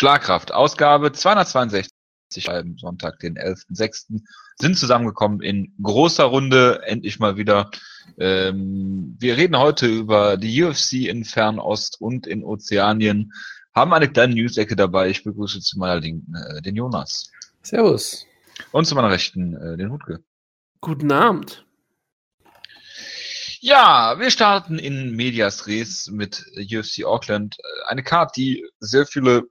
Schlagkraft, Ausgabe 262 am Sonntag, den 11.06. sind zusammengekommen in großer Runde, endlich mal wieder. Ähm, wir reden heute über die UFC in Fernost und in Ozeanien, haben eine kleine News-Ecke dabei. Ich begrüße zu meiner Linken äh, den Jonas. Servus. Und zu meiner Rechten äh, den Hutke. Guten Abend. Ja, wir starten in Medias Res mit UFC Auckland. Eine Card, die sehr viele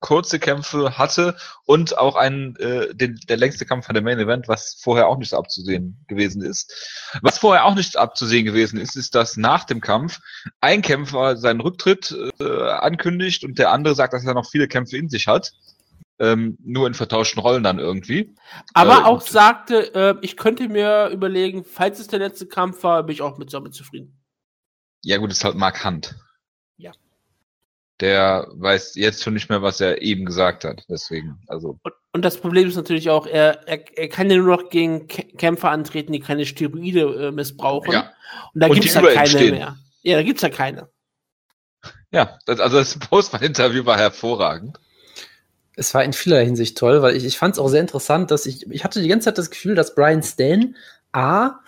kurze Kämpfe hatte und auch einen, äh, den, der längste Kampf von der Main Event, was vorher auch nicht abzusehen gewesen ist. Was vorher auch nicht abzusehen gewesen ist, ist, dass nach dem Kampf ein Kämpfer seinen Rücktritt äh, ankündigt und der andere sagt, dass er noch viele Kämpfe in sich hat. Ähm, nur in vertauschten Rollen dann irgendwie. Aber äh, auch sagte, äh, ich könnte mir überlegen, falls es der letzte Kampf war, bin ich auch mit damit zufrieden. Ja gut, ist halt Mark Hunt. Der weiß jetzt schon nicht mehr, was er eben gesagt hat. Deswegen, also. Und, und das Problem ist natürlich auch, er, er, er kann ja nur noch gegen Kämpfer antreten, die keine Steroide äh, missbrauchen. Ja. Und da gibt es ja keine mehr. Ja, da gibt es ja keine. Ja, das, also das Postman-Interview war hervorragend es war in vieler Hinsicht toll, weil ich, ich fand es auch sehr interessant, dass ich, ich hatte die ganze Zeit das Gefühl, dass Brian Stan A,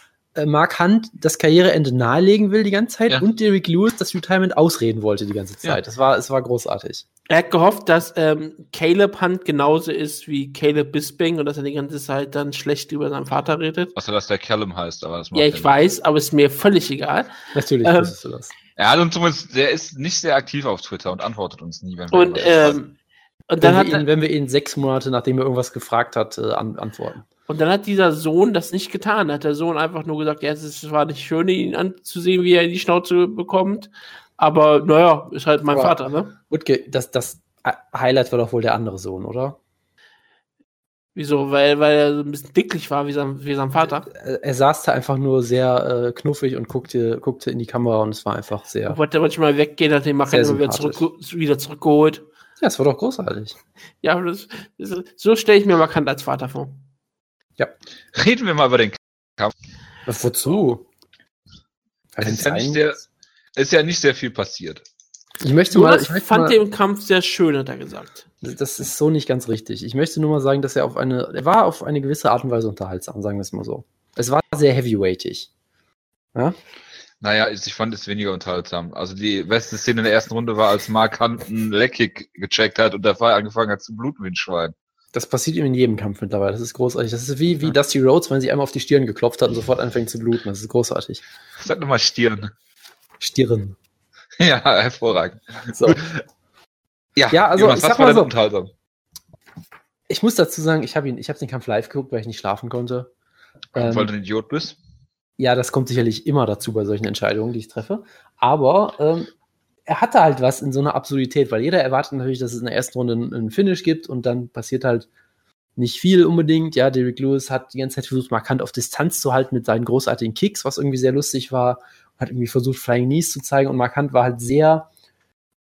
Mark Hunt das Karriereende nahelegen will die ganze Zeit ja. und Derek Lewis das Retirement ausreden wollte die ganze Zeit. Ja. Das war, es war großartig. Er hat gehofft, dass ähm, Caleb Hunt genauso ist wie Caleb Bisping und dass er die ganze Zeit dann schlecht über seinen Vater redet. Achso, dass der Callum heißt, aber das macht Ja, ich weiß, aber ist mir völlig egal. Natürlich ähm, wusstest du das. Er hat uns zumindest, der ist nicht sehr aktiv auf Twitter und antwortet uns nie, wenn wir Und ähm, und dann wenn, wir ihn, wenn wir ihn sechs Monate, nachdem er irgendwas gefragt hat, äh, an, antworten. Und dann hat dieser Sohn das nicht getan. Hat der Sohn einfach nur gesagt, ja, es war nicht schön, ihn anzusehen, wie er in die Schnauze bekommt. Aber naja, ist halt mein Aber, Vater, ne? Wutke, das, das Highlight war doch wohl der andere Sohn, oder? Wieso? Weil, weil er so ein bisschen dicklich war wie sein, wie sein Vater? Er, er saß da einfach nur sehr äh, knuffig und guckte, guckte in die Kamera und es war einfach sehr. Wollte manchmal weggehen, hat den Macher wieder, zurück, wieder zurückgeholt. Ja, es war doch großartig. Ja, das, das, so stelle ich mir Markant als Vater vor. Ja. Reden wir mal über den Kampf. Was, wozu? Es ist, ja nicht sehr, ist ja nicht sehr viel passiert. Ich möchte mal. Ich fand mal, den Kampf sehr schön, hat er gesagt. Das ist so nicht ganz richtig. Ich möchte nur mal sagen, dass er auf eine, er war auf eine gewisse Art und Weise unterhaltsam, sagen wir es mal so. Es war sehr heavyweightig. Ja? Naja, ich fand es weniger unterhaltsam. Also die beste Szene in der ersten Runde war, als Mark Hunt einen Leckkick gecheckt hat und der Fall angefangen hat zu bluten wie ein Schwein. Das passiert ihm in jedem Kampf mittlerweile. Das ist großartig. Das ist wie, wie Dusty Rhodes, wenn sie einmal auf die Stirn geklopft hat und sofort anfängt zu bluten. Das ist großartig. Sag nochmal Stirn. Stirn. Ja, hervorragend. So. Ja, ja, also Jonas, ich sag mal so, unterhaltsam? Ich muss dazu sagen, ich habe ihn, ich habe den Kampf live geguckt, weil ich nicht schlafen konnte. Ähm, weil du ein Idiot bist? Ja, das kommt sicherlich immer dazu bei solchen Entscheidungen, die ich treffe. Aber ähm, er hatte halt was in so einer Absurdität, weil jeder erwartet natürlich, dass es in der ersten Runde einen Finish gibt und dann passiert halt nicht viel unbedingt. Ja, Derek Lewis hat die ganze Zeit versucht, markant auf Distanz zu halten mit seinen großartigen Kicks, was irgendwie sehr lustig war. Hat irgendwie versucht, Flying Knees zu zeigen und markant war halt sehr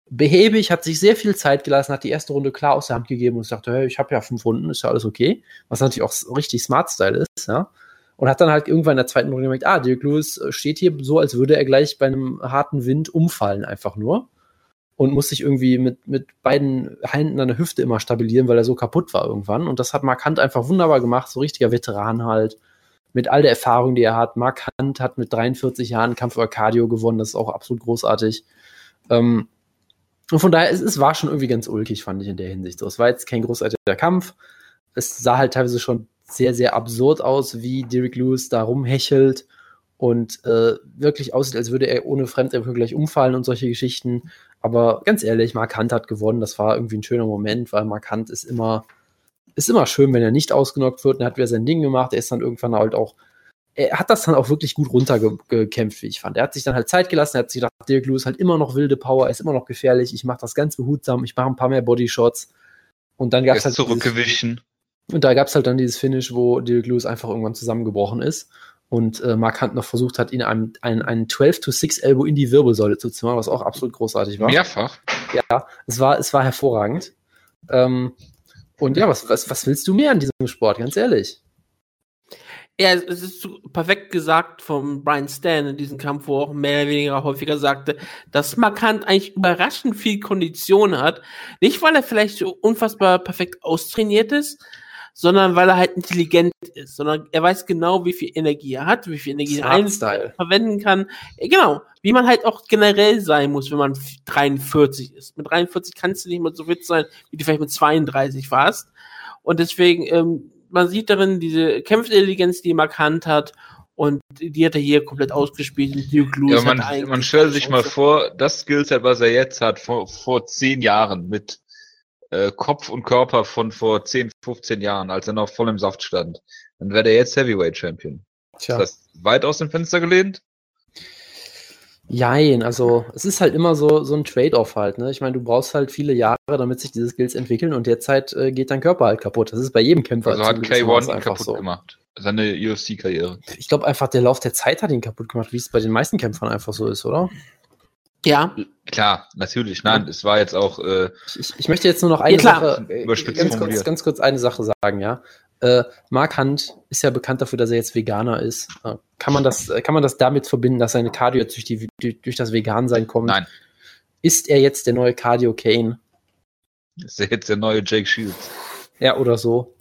behäbig, hat sich sehr viel Zeit gelassen, hat die erste Runde klar aus der Hand gegeben und sagte, hey, ich habe ja fünf Runden, ist ja alles okay. Was natürlich auch richtig Smart-Style ist, ja. Und hat dann halt irgendwann in der zweiten Runde gemerkt, ah, Dirk Lewis äh, steht hier so, als würde er gleich bei einem harten Wind umfallen, einfach nur. Und muss sich irgendwie mit, mit beiden Händen an der Hüfte immer stabilieren, weil er so kaputt war irgendwann. Und das hat Mark Hunt einfach wunderbar gemacht, so richtiger Veteran halt. Mit all der Erfahrung, die er hat. Mark Hunt hat mit 43 Jahren Kampf über Cardio gewonnen, das ist auch absolut großartig. Ähm, und von daher, es, es war schon irgendwie ganz ulkig, fand ich in der Hinsicht. So, es war jetzt kein großartiger Kampf. Es sah halt teilweise schon sehr, sehr absurd aus, wie Derek Lewis da rumhechelt und äh, wirklich aussieht, als würde er ohne Fremdwirkung gleich umfallen und solche Geschichten. Aber ganz ehrlich, Mark Hunt hat gewonnen. Das war irgendwie ein schöner Moment, weil Mark Hunt ist immer, ist immer schön, wenn er nicht ausgenockt wird. Und er hat wieder sein Ding gemacht. Er ist dann irgendwann halt auch, er hat das dann auch wirklich gut runtergekämpft, wie ich fand. Er hat sich dann halt Zeit gelassen. Er hat sich gedacht, Derek Lewis hat immer noch wilde Power, er ist immer noch gefährlich. Ich mache das ganz behutsam. Ich mache ein paar mehr Bodyshots. Und dann gab es halt. Zurückgewichen. Und da gab es halt dann dieses Finish, wo Derek Lewis einfach irgendwann zusammengebrochen ist und äh, Mark Hunt noch versucht hat, ihn einen, einen, einen 12 to 6 Elbow in die Wirbelsäule zu zimmern, was auch absolut großartig war. Mehrfach? Ja, es war, es war hervorragend. Ähm, und ja, was, was, was willst du mehr an diesem Sport, ganz ehrlich? Ja, es ist perfekt gesagt vom Brian Stan in diesem Kampf, wo auch mehr oder weniger häufiger sagte, dass Markant eigentlich überraschend viel Kondition hat. Nicht, weil er vielleicht so unfassbar perfekt austrainiert ist, sondern weil er halt intelligent ist, sondern er weiß genau, wie viel Energie er hat, wie viel Energie er verwenden kann. Genau, wie man halt auch generell sein muss, wenn man 43 ist. Mit 43 kannst du nicht mehr so fit sein, wie du vielleicht mit 32 warst. Und deswegen, ähm, man sieht darin diese Kämpfintelligenz, die markant hat. Und die hat er hier komplett ausgespielt. Duke Lewis ja, man, man stellt sich mal vor, das Skillset, was er jetzt hat, vor, vor zehn Jahren mit äh, Kopf und Körper von vor 10, 15 Jahren, als er noch voll im Saft stand, dann wäre der jetzt Heavyweight Champion. Tja. Ist das weit aus dem Fenster gelehnt? Jein, also es ist halt immer so, so ein Trade-off halt. Ne? Ich meine, du brauchst halt viele Jahre, damit sich diese Skills entwickeln und derzeit äh, geht dein Körper halt kaputt. Das ist bei jedem Kämpfer. Also hat K1 kaputt so. gemacht. Seine UFC-Karriere. Ich glaube einfach, der Lauf der Zeit hat ihn kaputt gemacht, wie es bei den meisten Kämpfern einfach so ist, oder? Ja. Klar, natürlich. Nein, es war jetzt auch. Äh, ich, ich möchte jetzt nur noch eine ja, Sache, äh, ganz kurz, ganz kurz eine Sache sagen, ja. Äh, Mark Hunt ist ja bekannt dafür, dass er jetzt Veganer ist. Äh, kann, man das, kann man das damit verbinden, dass seine Cardio durch, die, durch, durch das Vegan-Sein kommt? Nein. Ist er jetzt der neue Cardio Kane? Ist er jetzt der neue Jake Shields? Ja, oder so.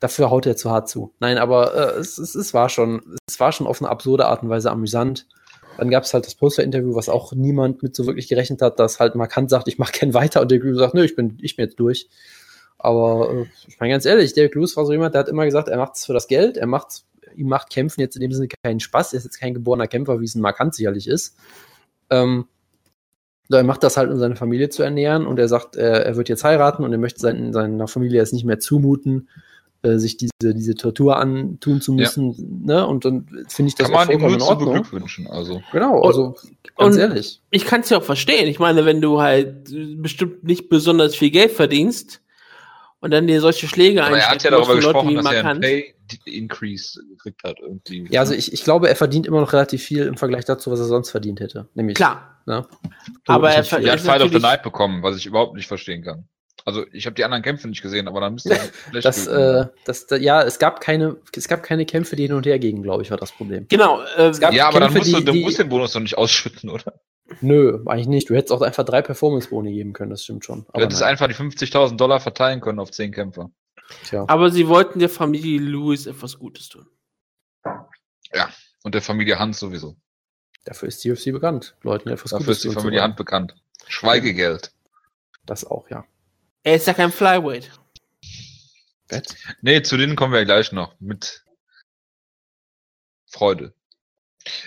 Dafür haut er zu hart zu. Nein, aber äh, es, es, es, war schon, es war schon auf eine absurde Art und Weise amüsant. Dann gab es halt das Poster-Interview, was auch niemand mit so wirklich gerechnet hat, dass halt Markant sagt, ich mache keinen weiter und der Grew sagt, nö, ich bin, ich bin jetzt durch. Aber äh, ich meine ganz ehrlich, Derek Lewis war so jemand, der hat immer gesagt, er macht es für das Geld, er macht ihm macht Kämpfen jetzt in dem Sinne keinen Spaß, er ist jetzt kein geborener Kämpfer, wie es ein Markant sicherlich ist. Ähm, er macht das halt, um seine Familie zu ernähren und er sagt, er, er wird jetzt heiraten und er möchte sein, seiner Familie jetzt nicht mehr zumuten, äh, sich diese, diese Tortur antun zu müssen. Ja. Ne? Und dann finde ich das kann auch vollkommen in Ordnung. Beglückwünschen, also. Genau, also ganz ehrlich. Ich kann es ja auch verstehen. Ich meine, wenn du halt bestimmt nicht besonders viel Geld verdienst und dann dir solche Schläge Aber er hat ja darüber gesprochen, Leute, dass er einen Pay Increase gekriegt hat irgendwie. Ja, also ich, ich glaube, er verdient immer noch relativ viel im Vergleich dazu, was er sonst verdient hätte. Nämlich, Klar. Ne? Aber er, er hat Fight of the Night bekommen, was ich überhaupt nicht verstehen kann. Also ich habe die anderen Kämpfe nicht gesehen, aber dann müsste das, äh, das, ja, es gab keine, es gab keine Kämpfe, die hin und her gingen, glaube ich, war das Problem. Genau. Äh, ja, aber dann musst du, du musst den Bonus doch nicht ausschütten, oder? Nö, eigentlich nicht. Du hättest auch einfach drei Performance-Boni geben können, das stimmt schon. Aber du hättest nein. einfach die 50.000 Dollar verteilen können auf zehn Kämpfer. Tja. Aber sie wollten der Familie Lewis etwas Gutes tun. Ja, und der Familie Hans sowieso. Dafür ist die UFC bekannt. Leuten etwas Dafür Gutes ist die Familie Hand bekannt. Schweigegeld. Das auch, ja. Er ist ja kein Flyweight. Bett? Nee, zu denen kommen wir gleich noch. Mit Freude.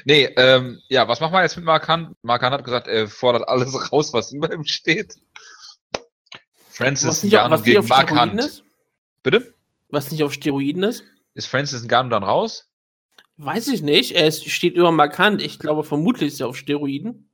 Nee, ähm, ja, was machen wir jetzt mit Markan? Markan hat gesagt, er fordert alles raus, was über ihm steht. Francis Ngannou gegen Mark Hunt. Bitte? Was nicht auf Steroiden ist? Ist Francis Ngannou dann raus? Weiß ich nicht. Er steht über Markant. Ich glaube, vermutlich ist er auf Steroiden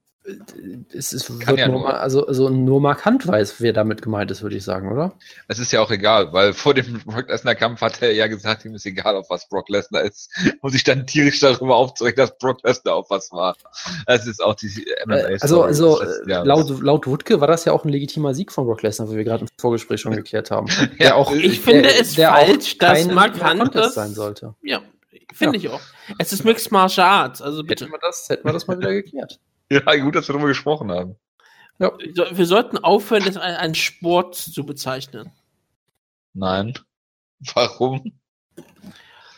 es ist Kann ja nur, nur, also, also nur markant weiß, wer damit gemeint ist, würde ich sagen, oder? Es ist ja auch egal, weil vor dem Brock Lesnar Kampf hat er ja gesagt, ihm ist egal, auf was Brock Lesnar ist, und sich dann tierisch darüber aufzuregen, dass Brock Lesnar auf was war. Das ist auch die MMA äh, Also, also ja, laut, laut Woodke war das ja auch ein legitimer Sieg von Brock Lesnar, wie wir gerade im Vorgespräch schon geklärt haben. ja, auch, ich finde es der falsch, dass markant sein sollte. Ja, finde ja. ich auch. Es ist Mixed Martial Arts, also bitte. Hätten wir das, hätten wir das mal wieder geklärt. Ja, gut, dass wir darüber gesprochen haben. Ja. Wir sollten aufhören, das als Sport zu bezeichnen. Nein. Warum?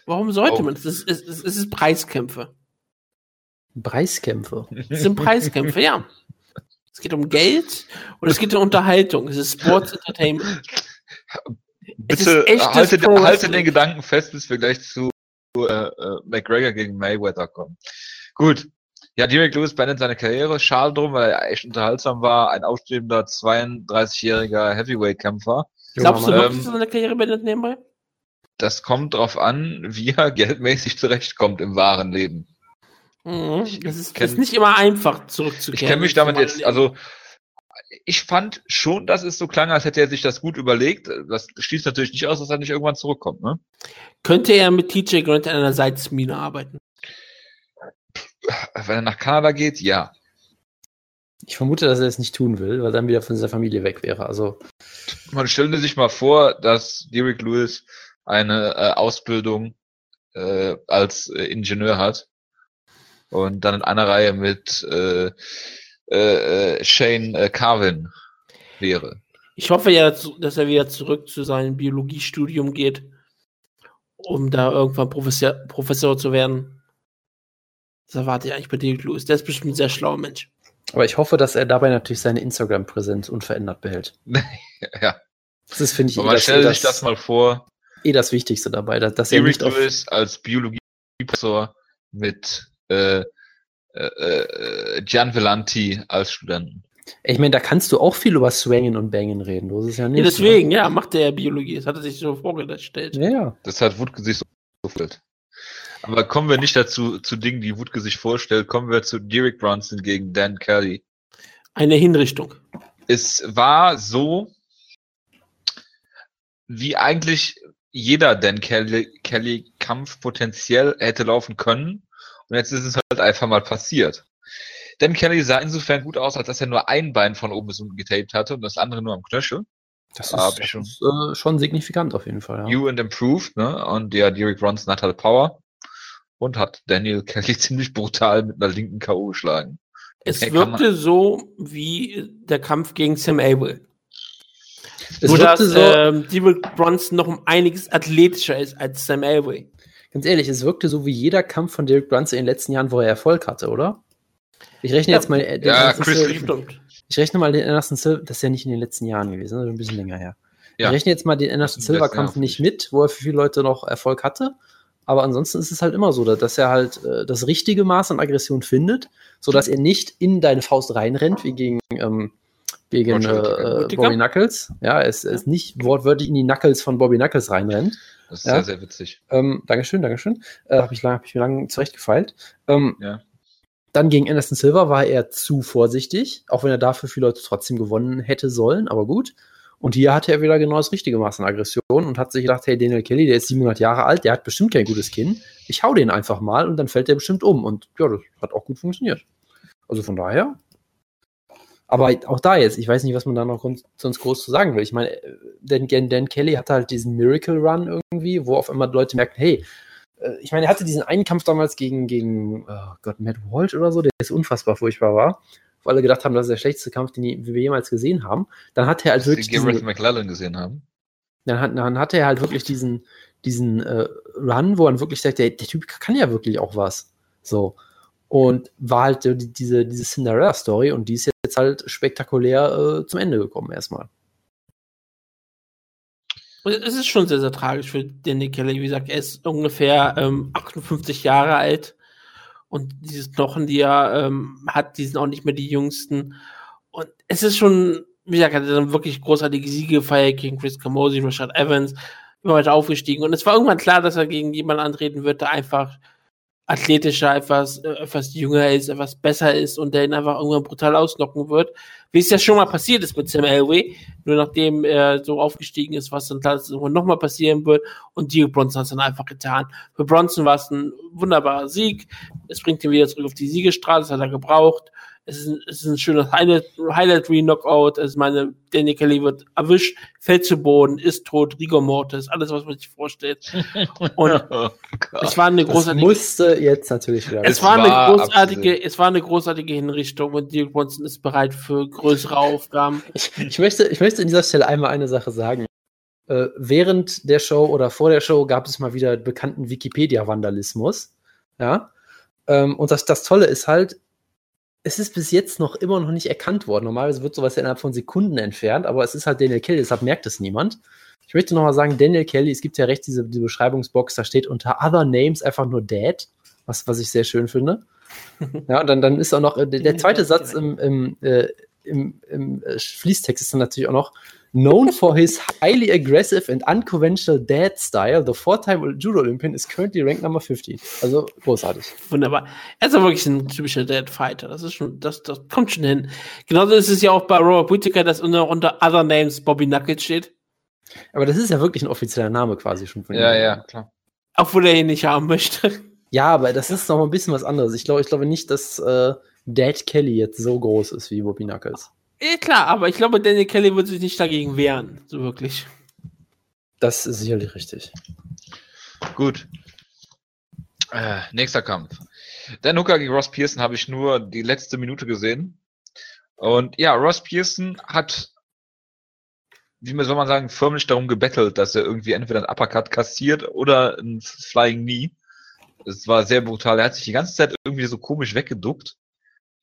Warum sollte oh. man? Es ist, es, ist, es ist Preiskämpfe. Preiskämpfe? Es sind Preiskämpfe, ja. Es geht um Geld und es geht um Unterhaltung. Es ist Sports Entertainment. Bitte halte, halte den Gedanken fest, bis wir gleich zu äh, äh, McGregor gegen Mayweather kommen. Gut, ja, Derek Lewis beendet seine Karriere. Schade drum, weil er echt unterhaltsam war. Ein aufstrebender 32-jähriger Heavyweight-Kämpfer. Glaubst du ähm, dass seine Karriere beendet nebenbei? Das kommt drauf an, wie er geldmäßig zurechtkommt im wahren Leben. Mhm. Das, ist, ist nicht immer einfach zurückzukehren. Ich kenne mich damit jetzt, also ich fand schon, dass es so klang, als hätte er sich das gut überlegt. Das schließt natürlich nicht aus, dass er nicht irgendwann zurückkommt, ne? Könnte er mit TJ Grant an einer Salzmine arbeiten? Wenn er nach Kanada geht, ja. Ich vermute, dass er es nicht tun will, weil dann wieder von seiner Familie weg wäre. Also man stelle sich mal vor, dass Derek Lewis eine äh, Ausbildung äh, als äh, Ingenieur hat. Und dann in einer Reihe mit äh, äh, Shane äh, Carvin wäre. Ich hoffe ja, dass er wieder zurück zu seinem Biologiestudium geht, um da irgendwann Professor, Professor zu werden. Das erwarte ich eigentlich bei Dirk Lewis. Der ist bestimmt ein sehr schlauer Mensch. Aber ich hoffe, dass er dabei natürlich seine Instagram-Präsenz unverändert behält. ja. Das ist, finde ich, Aber stell sich das mal vor. Eh das Wichtigste dabei, dass, dass er nicht Lewis als Biologieprofessor mit äh, äh, äh, Gian Vellanti als Studenten. Ich meine, da kannst du auch viel über Swangen und Bangen reden. Das ist ja nicht. Ja, deswegen, ne? ja, macht der ja Biologie. Das hat er sich so vorgestellt. Ja, ja. Das hat Wutke sich so vorgestellt. Aber kommen wir nicht dazu, zu Dingen, die Wutke sich vorstellt. Kommen wir zu Derek Bronson gegen Dan Kelly. Eine Hinrichtung. Es war so, wie eigentlich jeder Dan Kelly, Kelly Kampf potenziell hätte laufen können. Und jetzt ist es halt einfach mal passiert. Dan Kelly sah insofern gut aus, als dass er nur ein Bein von oben bis unten getaped hatte und das andere nur am Knöchel. Das ist, das schon, ist äh, schon signifikant auf jeden Fall. Ja. New and improved, ne? Und der Derek Bronson hat halt Power und hat Daniel Kelly ziemlich brutal mit einer linken K.O. geschlagen. Es hey, wirkte so wie der Kampf gegen Sam Abel. Es Nur dass so, ähm, Derek Bronson noch um einiges athletischer ist als Sam Elway. Ganz ehrlich, es wirkte so wie jeder Kampf von Derek Bronson in den letzten Jahren, wo er Erfolg hatte, oder? Ich rechne ja, jetzt mal den ja, Chris Silver, Ich rechne mal den Anderson Silver, das ist ja nicht in den letzten Jahren gewesen, das ist ein bisschen länger her. Ja. Ich rechne jetzt mal den Anderson Silver Kampf nicht mit, wo er für viele Leute noch Erfolg hatte. Aber ansonsten ist es halt immer so, dass er halt äh, das richtige Maß an Aggression findet, sodass er nicht in deine Faust reinrennt, wie gegen, ähm, gegen äh, Bobby Knuckles. Ja, es ist nicht wortwörtlich in die Knuckles von Bobby Knuckles reinrennt. Das ist ja. sehr, sehr witzig. Ähm, Dankeschön, Dankeschön. Äh, Habe ich, lang, hab ich mir lange zurechtgefeilt. Ähm, ja. Dann gegen Anderson Silver war er zu vorsichtig, auch wenn er dafür viele Leute trotzdem gewonnen hätte sollen, aber gut. Und hier hatte er wieder genau das richtige Maß an Aggression und hat sich gedacht, hey, Daniel Kelly, der ist 700 Jahre alt, der hat bestimmt kein gutes Kinn. Ich hau den einfach mal und dann fällt der bestimmt um. Und ja, das hat auch gut funktioniert. Also von daher. Aber auch da jetzt, ich weiß nicht, was man da noch sonst groß zu sagen will. Ich meine, Dan, Dan Kelly hatte halt diesen Miracle Run irgendwie, wo auf einmal Leute merken, hey, äh, ich meine, er hatte diesen einen Kampf damals gegen, gegen oh Gott, Matt Walsh oder so, der ist unfassbar furchtbar war wo alle gedacht haben, das ist der schlechteste Kampf, den wir jemals gesehen haben. Dann hat er halt wirklich. Die Gareth McLellan gesehen haben. Dann, hat, dann hatte er halt wirklich diesen, diesen äh, Run, wo man wirklich sagt, der, der Typ kann ja wirklich auch was. So. Und war halt die, diese, diese Cinderella-Story und die ist jetzt halt spektakulär äh, zum Ende gekommen erstmal. Es ist schon sehr, sehr tragisch für Danny Kelly. Wie gesagt, er ist ungefähr ähm, 58 Jahre alt. Und diese Knochen, die er ähm, hat, die sind auch nicht mehr die jüngsten. Und es ist schon, wie gesagt, er hat dann wirklich großartige Siege gefeiert gegen Chris Camosi, Richard Evans, immer weiter aufgestiegen. Und es war irgendwann klar, dass er gegen jemanden antreten wird, der einfach athletischer, etwas, äh, etwas jünger ist, etwas besser ist und der ihn einfach irgendwann brutal ausnocken wird. Wie es ja schon mal passiert ist mit Sam Elway, nur nachdem er so aufgestiegen ist, was dann irgendwann nochmal passieren wird und Dio Bronson hat es dann einfach getan. Für Bronson war es ein wunderbarer Sieg. Es bringt ihn wieder zurück auf die Siegestraße, das hat er gebraucht. Es ist, ein, es ist ein schönes Highlight, Highlight Re-Knockout. Also meine, Danny Kelly wird erwischt, fällt zu Boden, ist tot, Rigor Mortis, alles, was man sich vorstellt. Und oh es war eine großartige. Das musste jetzt natürlich werden. Es, es war eine großartige, absolut. es war eine großartige Hinrichtung und Dirk Bronson ist bereit für größere Aufgaben. Ich, ich, möchte, ich möchte an dieser Stelle einmal eine Sache sagen. Äh, während der Show oder vor der Show gab es mal wieder bekannten Wikipedia-Vandalismus. Ja. Ähm, und das, das Tolle ist halt, es ist bis jetzt noch immer noch nicht erkannt worden. Normalerweise wird sowas ja innerhalb von Sekunden entfernt, aber es ist halt Daniel Kelly, deshalb merkt es niemand. Ich möchte nochmal sagen, Daniel Kelly, es gibt ja recht diese, diese Beschreibungsbox, da steht unter Other Names einfach nur Dad, was, was ich sehr schön finde. ja, und dann, dann ist auch noch, äh, der, der zweite Satz im, im, äh, im, im äh, Fließtext ist dann natürlich auch noch, Known for his highly aggressive and unconventional dad style, the four-time Judo Olympian is currently ranked number 15. Also großartig. Wunderbar. Er ist ja wirklich ein typischer Dad Fighter. Das ist schon, das, das kommt schon hin. Genauso ist es ja auch bei Robert Whittaker, dass unter, unter Other Names Bobby Knuckles steht. Aber das ist ja wirklich ein offizieller Name quasi schon von ihm. Ja, ja, klar. Obwohl er ihn nicht haben möchte. Ja, aber das ist noch mal ein bisschen was anderes. Ich glaube, ich glaube nicht, dass äh, Dad Kelly jetzt so groß ist wie Bobby Knuckles. Ja, klar, aber ich glaube, Daniel Kelly wird sich nicht dagegen wehren, so wirklich. Das ist sicherlich richtig. Gut. Äh, nächster Kampf. Dan Hooker gegen Ross Pearson habe ich nur die letzte Minute gesehen. Und ja, Ross Pearson hat, wie soll man sagen, förmlich darum gebettelt, dass er irgendwie entweder ein Uppercut kassiert oder ein Flying Knee. Es war sehr brutal. Er hat sich die ganze Zeit irgendwie so komisch weggeduckt.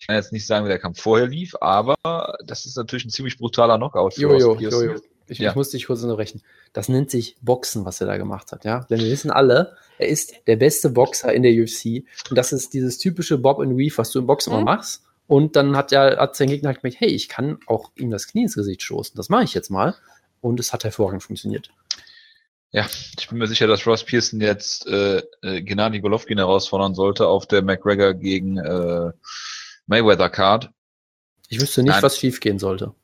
Ich kann jetzt nicht sagen, wie der Kampf vorher lief, aber das ist natürlich ein ziemlich brutaler Knockout für Jojo, Ross Pearson. Jojo. Ich, Ja. ich muss dich kurz unterbrechen. Das nennt sich Boxen, was er da gemacht hat, ja. Denn wir wissen alle, er ist der beste Boxer in der UFC. Und das ist dieses typische Bob and Weave, was du im Boxen Mhm. immer machst. Und dann hat ja, hat sein Gegner halt gemerkt, hey, ich kann auch ihm das Knie ins Gesicht stoßen. Das mache ich jetzt mal. Und es hat hervorragend funktioniert. Ja, ich bin mir sicher, dass Ross Pearson jetzt äh, äh, Gennady Golovkin herausfordern sollte auf der McGregor gegen äh, Mayweather Card. Ich wüsste nicht, Nein. was schiefgehen sollte.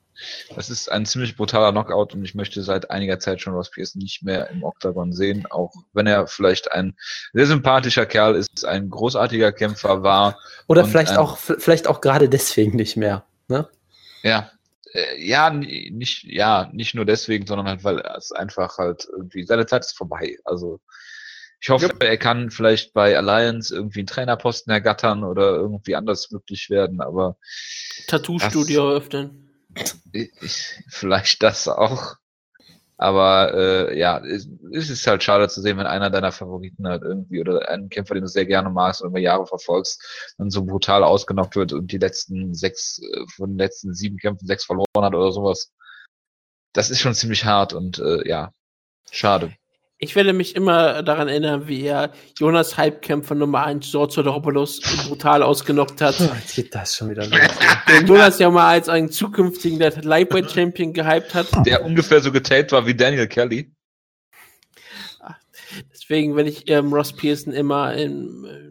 Das ist ein ziemlich brutaler Knockout und ich möchte seit einiger Zeit schon Ross Pearson nicht mehr im Octagon sehen, auch wenn er vielleicht ein sehr sympathischer Kerl ist, ein großartiger Kämpfer war. Oder vielleicht auch, vielleicht auch gerade deswegen nicht mehr. Ne? Ja, äh, ja, nicht, ja, nicht nur deswegen, sondern halt, weil es einfach halt irgendwie, seine Zeit ist vorbei. Also ich hoffe, er kann vielleicht bei Alliance irgendwie einen Trainerposten ergattern oder irgendwie anders glücklich werden, aber Tattoo-Studio ich, vielleicht das auch. Aber äh, ja, es, es ist halt schade zu sehen, wenn einer deiner Favoriten halt irgendwie oder einen Kämpfer, den du sehr gerne magst und über Jahre verfolgst, dann so brutal ausgenockt wird und die letzten sechs, äh, von den letzten sieben Kämpfen sechs verloren hat oder sowas. Das ist schon ziemlich hart und äh, ja, schade. Ich werde mich immer daran erinnern, wie er Jonas Halbkämpfer Nummer 1, George Sodoropoulos, brutal ausgenockt hat. Jetzt geht das schon wieder los. Den Jonas ja mal als einen zukünftigen Lightweight Champion gehypt hat. Der ungefähr so getaped war wie Daniel Kelly. Deswegen werde ich ähm, Ross Pearson immer in äh,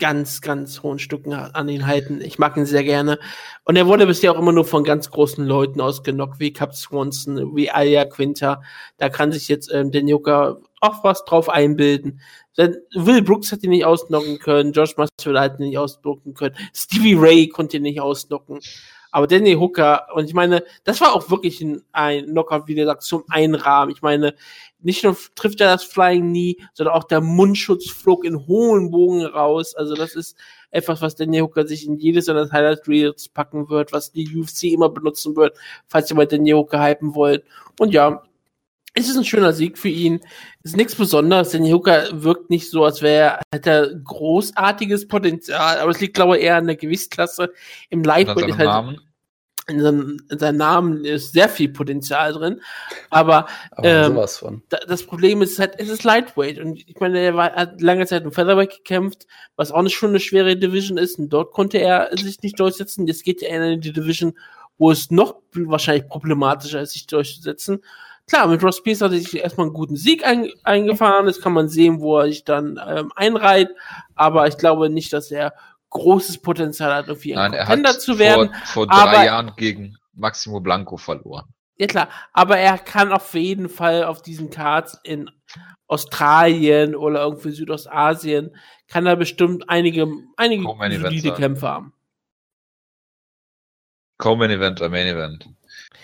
ganz, ganz hohen Stücken an ihn halten. Ich mag ihn sehr gerne. Und er wurde bisher auch immer nur von ganz großen Leuten ausgenockt, wie Cap Swanson, wie Alia Quinter. Da kann sich jetzt ähm, der Joker auch was drauf einbilden. Denn Will Brooks hat ihn nicht ausnocken können, Josh Masvidal hat ihn nicht ausnocken können, Stevie Ray konnte ihn nicht ausnocken. Aber Danny Hooker, und ich meine, das war auch wirklich ein, ein Knockout, wie gesagt, zum Einrahmen. Ich meine, nicht nur trifft er das Flying Knee, sondern auch der Mundschutz flog in hohen Bogen raus. Also das ist etwas, was Danny Hooker sich in jedes seiner Highlight Reels packen wird, was die UFC immer benutzen wird, falls ihr mal Danny Hooker hypen wollt. Und ja, es ist ein schöner Sieg für ihn. Es ist nichts Besonderes. Danny Hooker wirkt nicht so, als wäre hätte er großartiges Potenzial, aber es liegt, glaube ich, eher an der Gewichtsklasse. Im Lightweight ist halt Namen. in seinem, in seinem Namen ist sehr viel Potenzial drin. Aber Aber Ähm, da, das Problem ist halt, es ist Lightweight. Und ich meine, er war, hat lange Zeit im Featherweight gekämpft, was auch nicht schon eine schwere Division ist. Und dort konnte er sich nicht durchsetzen. Jetzt geht er in die Division, wo es noch wahrscheinlich problematischer ist, sich durchzusetzen. Klar, mit Ross Pierce hat er sich erstmal einen guten Sieg ein, eingefahren. Das kann man sehen, wo er sich dann ähm, einreiht. Aber ich glaube nicht, dass er großes Potenzial hat, irgendwie ein Nein, er Contender hat zu werden. vor, vor drei aber- Jahren gegen Maximo Blanco verloren. Ja klar, aber er kann auf jeden Fall auf diesen Cards in Australien oder irgendwie Südostasien, kann er bestimmt einige, einige solide. Kämpfe haben. Co-Main Event oder Main Event.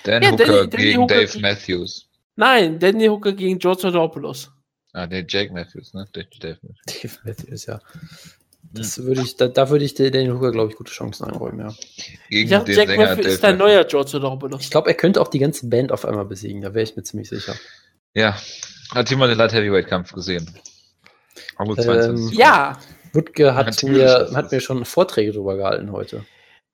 Dan Ja, Hooker Danny- Danny gegen Hooker Dave Matthews. Nein, Danny Hooker gegen George Sodopoulos. Ah, nee, Jake Matthews, ne? Dave, Dave Matthews. Dave Matthews, ja. Das Hm. würde ich, da, da würde ich den Daniel Hooker, glaube ich, gute Chancen einräumen, ja. Gegen Ich dachte, den Jack Sänger Matthews ist dein Matthews. neuer George Sodopoulos. Ich glaube, er könnte auch die ganze Band auf einmal besiegen, da wäre ich mir ziemlich sicher. Ja. Hat jemand den Light Heavyweight Kampf gesehen? Ähm, 22. Ja, Wutke hat mir, hat mir schon Vorträge drüber gehalten heute.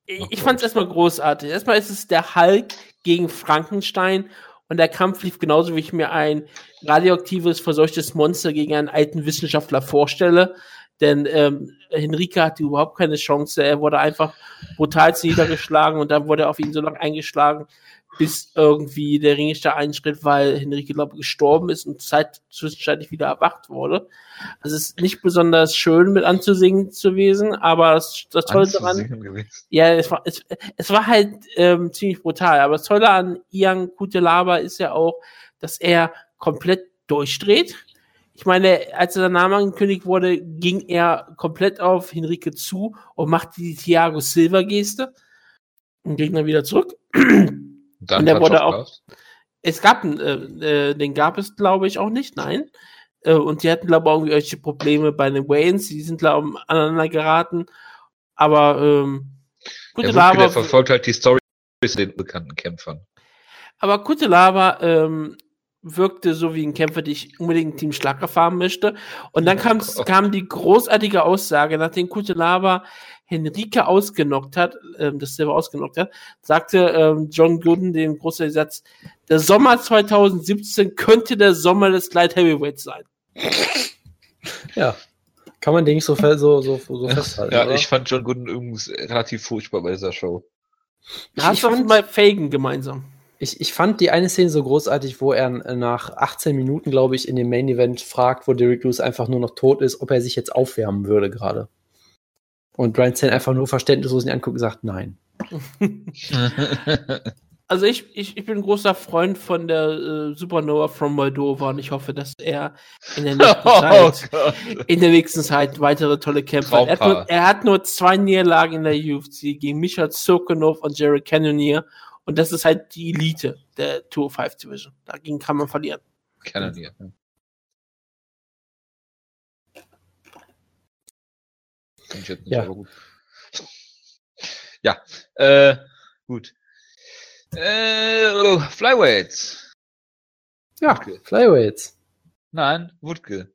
ich, ich fand es erstmal großartig. Erstmal ist es der Hulk gegen Frankenstein und der Kampf lief genauso, wie ich mir ein radioaktives, verseuchtes Monster gegen einen alten Wissenschaftler vorstelle. Denn ähm, Henrique hatte überhaupt keine Chance. Er wurde einfach brutal niedergeschlagen und dann wurde er auf ihn so lange eingeschlagen, bis irgendwie der Ringrichter einschritt, weil Henrique, glaube ich, gestorben ist und Zeit zwischenzeitlich wieder erwacht wurde. Also es ist nicht besonders schön mit anzusehen zu gewesen, aber das, das Tolle daran, gewesen. ja, es war, es, es war halt ähm, ziemlich brutal. Aber das Tolle an Ian Kutelaba ist ja auch, dass er komplett durchdreht. Ich meine, als der Name angekündigt wurde, ging er komplett auf Henrique zu und machte die Thiago Silva-Geste und ging dann wieder zurück. Dann Und der wurde auch-. Es gab, äh, äh, den gab es, glaube ich, auch nicht, nein. Äh, und die hatten, glaube ich, irgendwie irgendwelche Probleme bei den Waynes. Die sind, glaube ich, aneinander geraten. Aber ähm, gute der verfolgt halt die Story mit den bekannten Kämpfern. Aber gute Lava ähm, wirkte so wie ein Kämpfer, den ich unbedingt Team Schlag erfahren möchte. Und dann kam, kam die großartige Aussage, nachdem Kutelava Henrike ausgenockt hat, ähm, das selber ausgenockt hat, sagte ähm, John Gooden den großen Satz, der Sommer 2017 könnte der Sommer des Light Heavyweights sein. Ja. Kann man den nicht so, so, so, so festhalten. Ja, oder? ich fand John Gooden übrigens relativ furchtbar bei dieser Show. Hast du mal Fagan gemeinsam? Ich, ich fand die eine Szene so großartig, wo er nach 18 Minuten, glaube ich, in dem Main Event fragt, wo Derek Lewis einfach nur noch tot ist, ob er sich jetzt aufwärmen würde gerade. Und Brian Stan einfach nur verständnislos ihn anguckt und sagt, nein. also ich, ich, ich bin ein großer Freund von der äh, Supernova from Moldova und ich hoffe, dass er in der nächsten oh, Zeit, in der nächsten Zeit weitere tolle Kämpfe hat. Er hat, nur, er hat nur zwei Niederlagen in der UFC gegen Michael Sokonov und Jerry Cannonier und das ist halt die Elite der 205 Division. Dagegen kann man verlieren. Kanadier. Ja. Ja, ja äh, gut. Äh, Flyweights. Ja, Wutke. Flyweights. Nein, Wutke.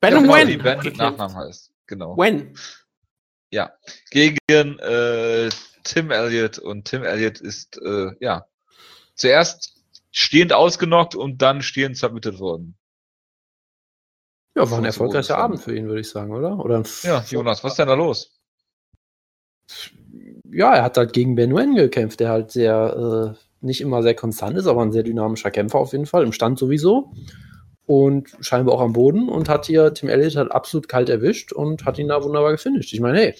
Ben ja, Wen. Ben mit Nachnamen heißt. Genau. When. Ja. Gegen äh, Tim Elliott und Tim Elliott ist äh, ja zuerst stehend ausgenockt und dann stehend submitted worden. Ja, war ein erfolgreicher Abend für ihn, würde ich sagen, oder? oder ja, Jonas, was ist denn da los? Ja, er hat halt gegen Ben Wen gekämpft, der halt sehr, äh, nicht immer sehr konstant ist, aber ein sehr dynamischer Kämpfer auf jeden Fall, im Stand sowieso. Und scheinbar auch am Boden und hat hier Tim Elliott halt absolut kalt erwischt und hat ihn da wunderbar gefinisht. Ich meine, hey,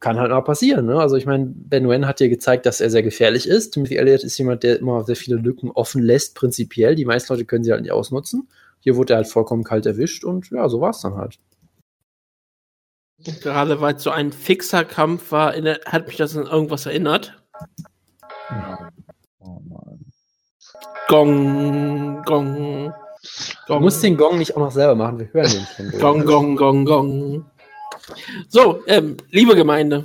kann halt mal passieren. Ne? Also ich meine, Ben Wen hat dir gezeigt, dass er sehr gefährlich ist. Timothy Elliott ist jemand, der immer sehr viele Lücken offen lässt, prinzipiell. Die meisten Leute können sie halt nicht ausnutzen. Hier wurde er halt vollkommen kalt erwischt und ja, so war es dann halt. Gerade weil es so ein fixer Kampf war, hat mich das an irgendwas erinnert. Oh Gong, Gong. Gong. Du musst den Gong nicht auch noch selber machen, wir hören den schon. Gong, Gong, Gong, Gong. So, ähm, liebe Gemeinde.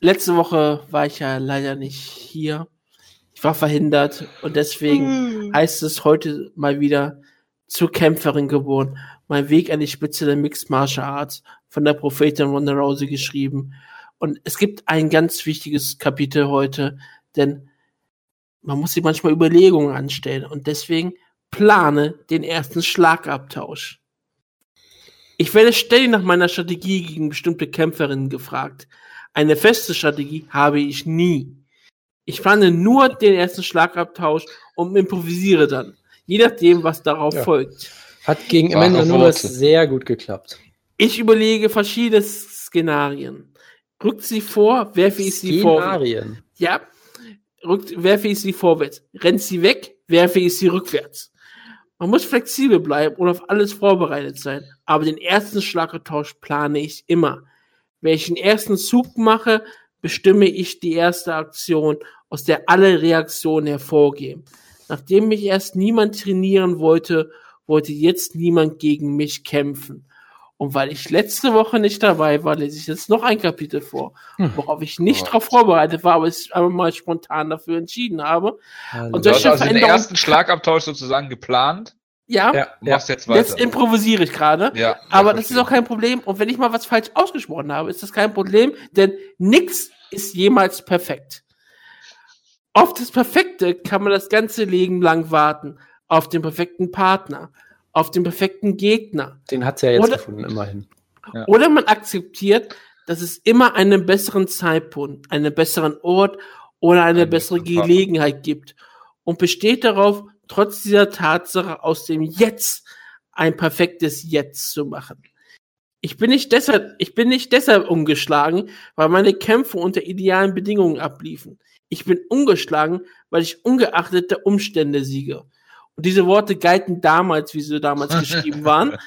Letzte Woche war ich ja leider nicht hier. War verhindert und deswegen mm. heißt es heute mal wieder zur Kämpferin geboren. Mein Weg an die Spitze der Mixed Martial Arts von der Prophetin Ronda Rousey geschrieben. Und es gibt ein ganz wichtiges Kapitel heute, denn man muss sich manchmal Überlegungen anstellen und deswegen plane den ersten Schlagabtausch. Ich werde ständig nach meiner Strategie gegen bestimmte Kämpferinnen gefragt. Eine feste Strategie habe ich nie. Ich plane nur den ersten Schlagabtausch und improvisiere dann. Je nachdem, was darauf ja. folgt. Hat gegen Amanda Nunes sehr gut geklappt. Ich überlege verschiedene Szenarien. Rückt sie vor, werfe ich sie vor. Szenarien? Ja. Rückt, werfe ich sie vorwärts. Rennt sie weg, werfe ich sie rückwärts. Man muss flexibel bleiben und auf alles vorbereitet sein. Aber den ersten Schlagtausch plane ich immer. Wenn ich den ersten Zug mache, bestimme ich die erste Aktion, aus der alle Reaktionen hervorgehen. Nachdem mich erst niemand trainieren wollte, wollte jetzt niemand gegen mich kämpfen. Und weil ich letzte Woche nicht dabei war, lese ich jetzt noch ein Kapitel vor, hm. worauf ich nicht oh. darauf vorbereitet war, aber es aber mal spontan dafür entschieden habe. Also, und solche du hast also den ersten Schlagabtausch sozusagen geplant. Ja, ja, machst jetzt weiter. Jetzt improvisiere ich gerade. Ja, aber das ist auch kein Problem. Und wenn ich mal was falsch ausgesprochen habe, ist das kein Problem, denn nichts ist jemals perfekt. Auf das Perfekte kann man das ganze Leben lang warten. Auf den perfekten Partner, auf den perfekten Gegner. Den hat sie ja jetzt oder, gefunden, immerhin. Ja. Oder man akzeptiert, dass es immer einen besseren Zeitpunkt, einen besseren Ort oder eine Ein bessere Gelegenheit gibt und besteht darauf, trotz dieser Tatsache aus dem Jetzt ein perfektes Jetzt zu machen. Ich bin nicht deshalb, ich bin nicht deshalb umgeschlagen, weil meine Kämpfe unter idealen Bedingungen abliefen. Ich bin ungeschlagen, weil ich ungeachtet der Umstände siege. Und diese Worte galten damals, wie sie damals geschrieben waren.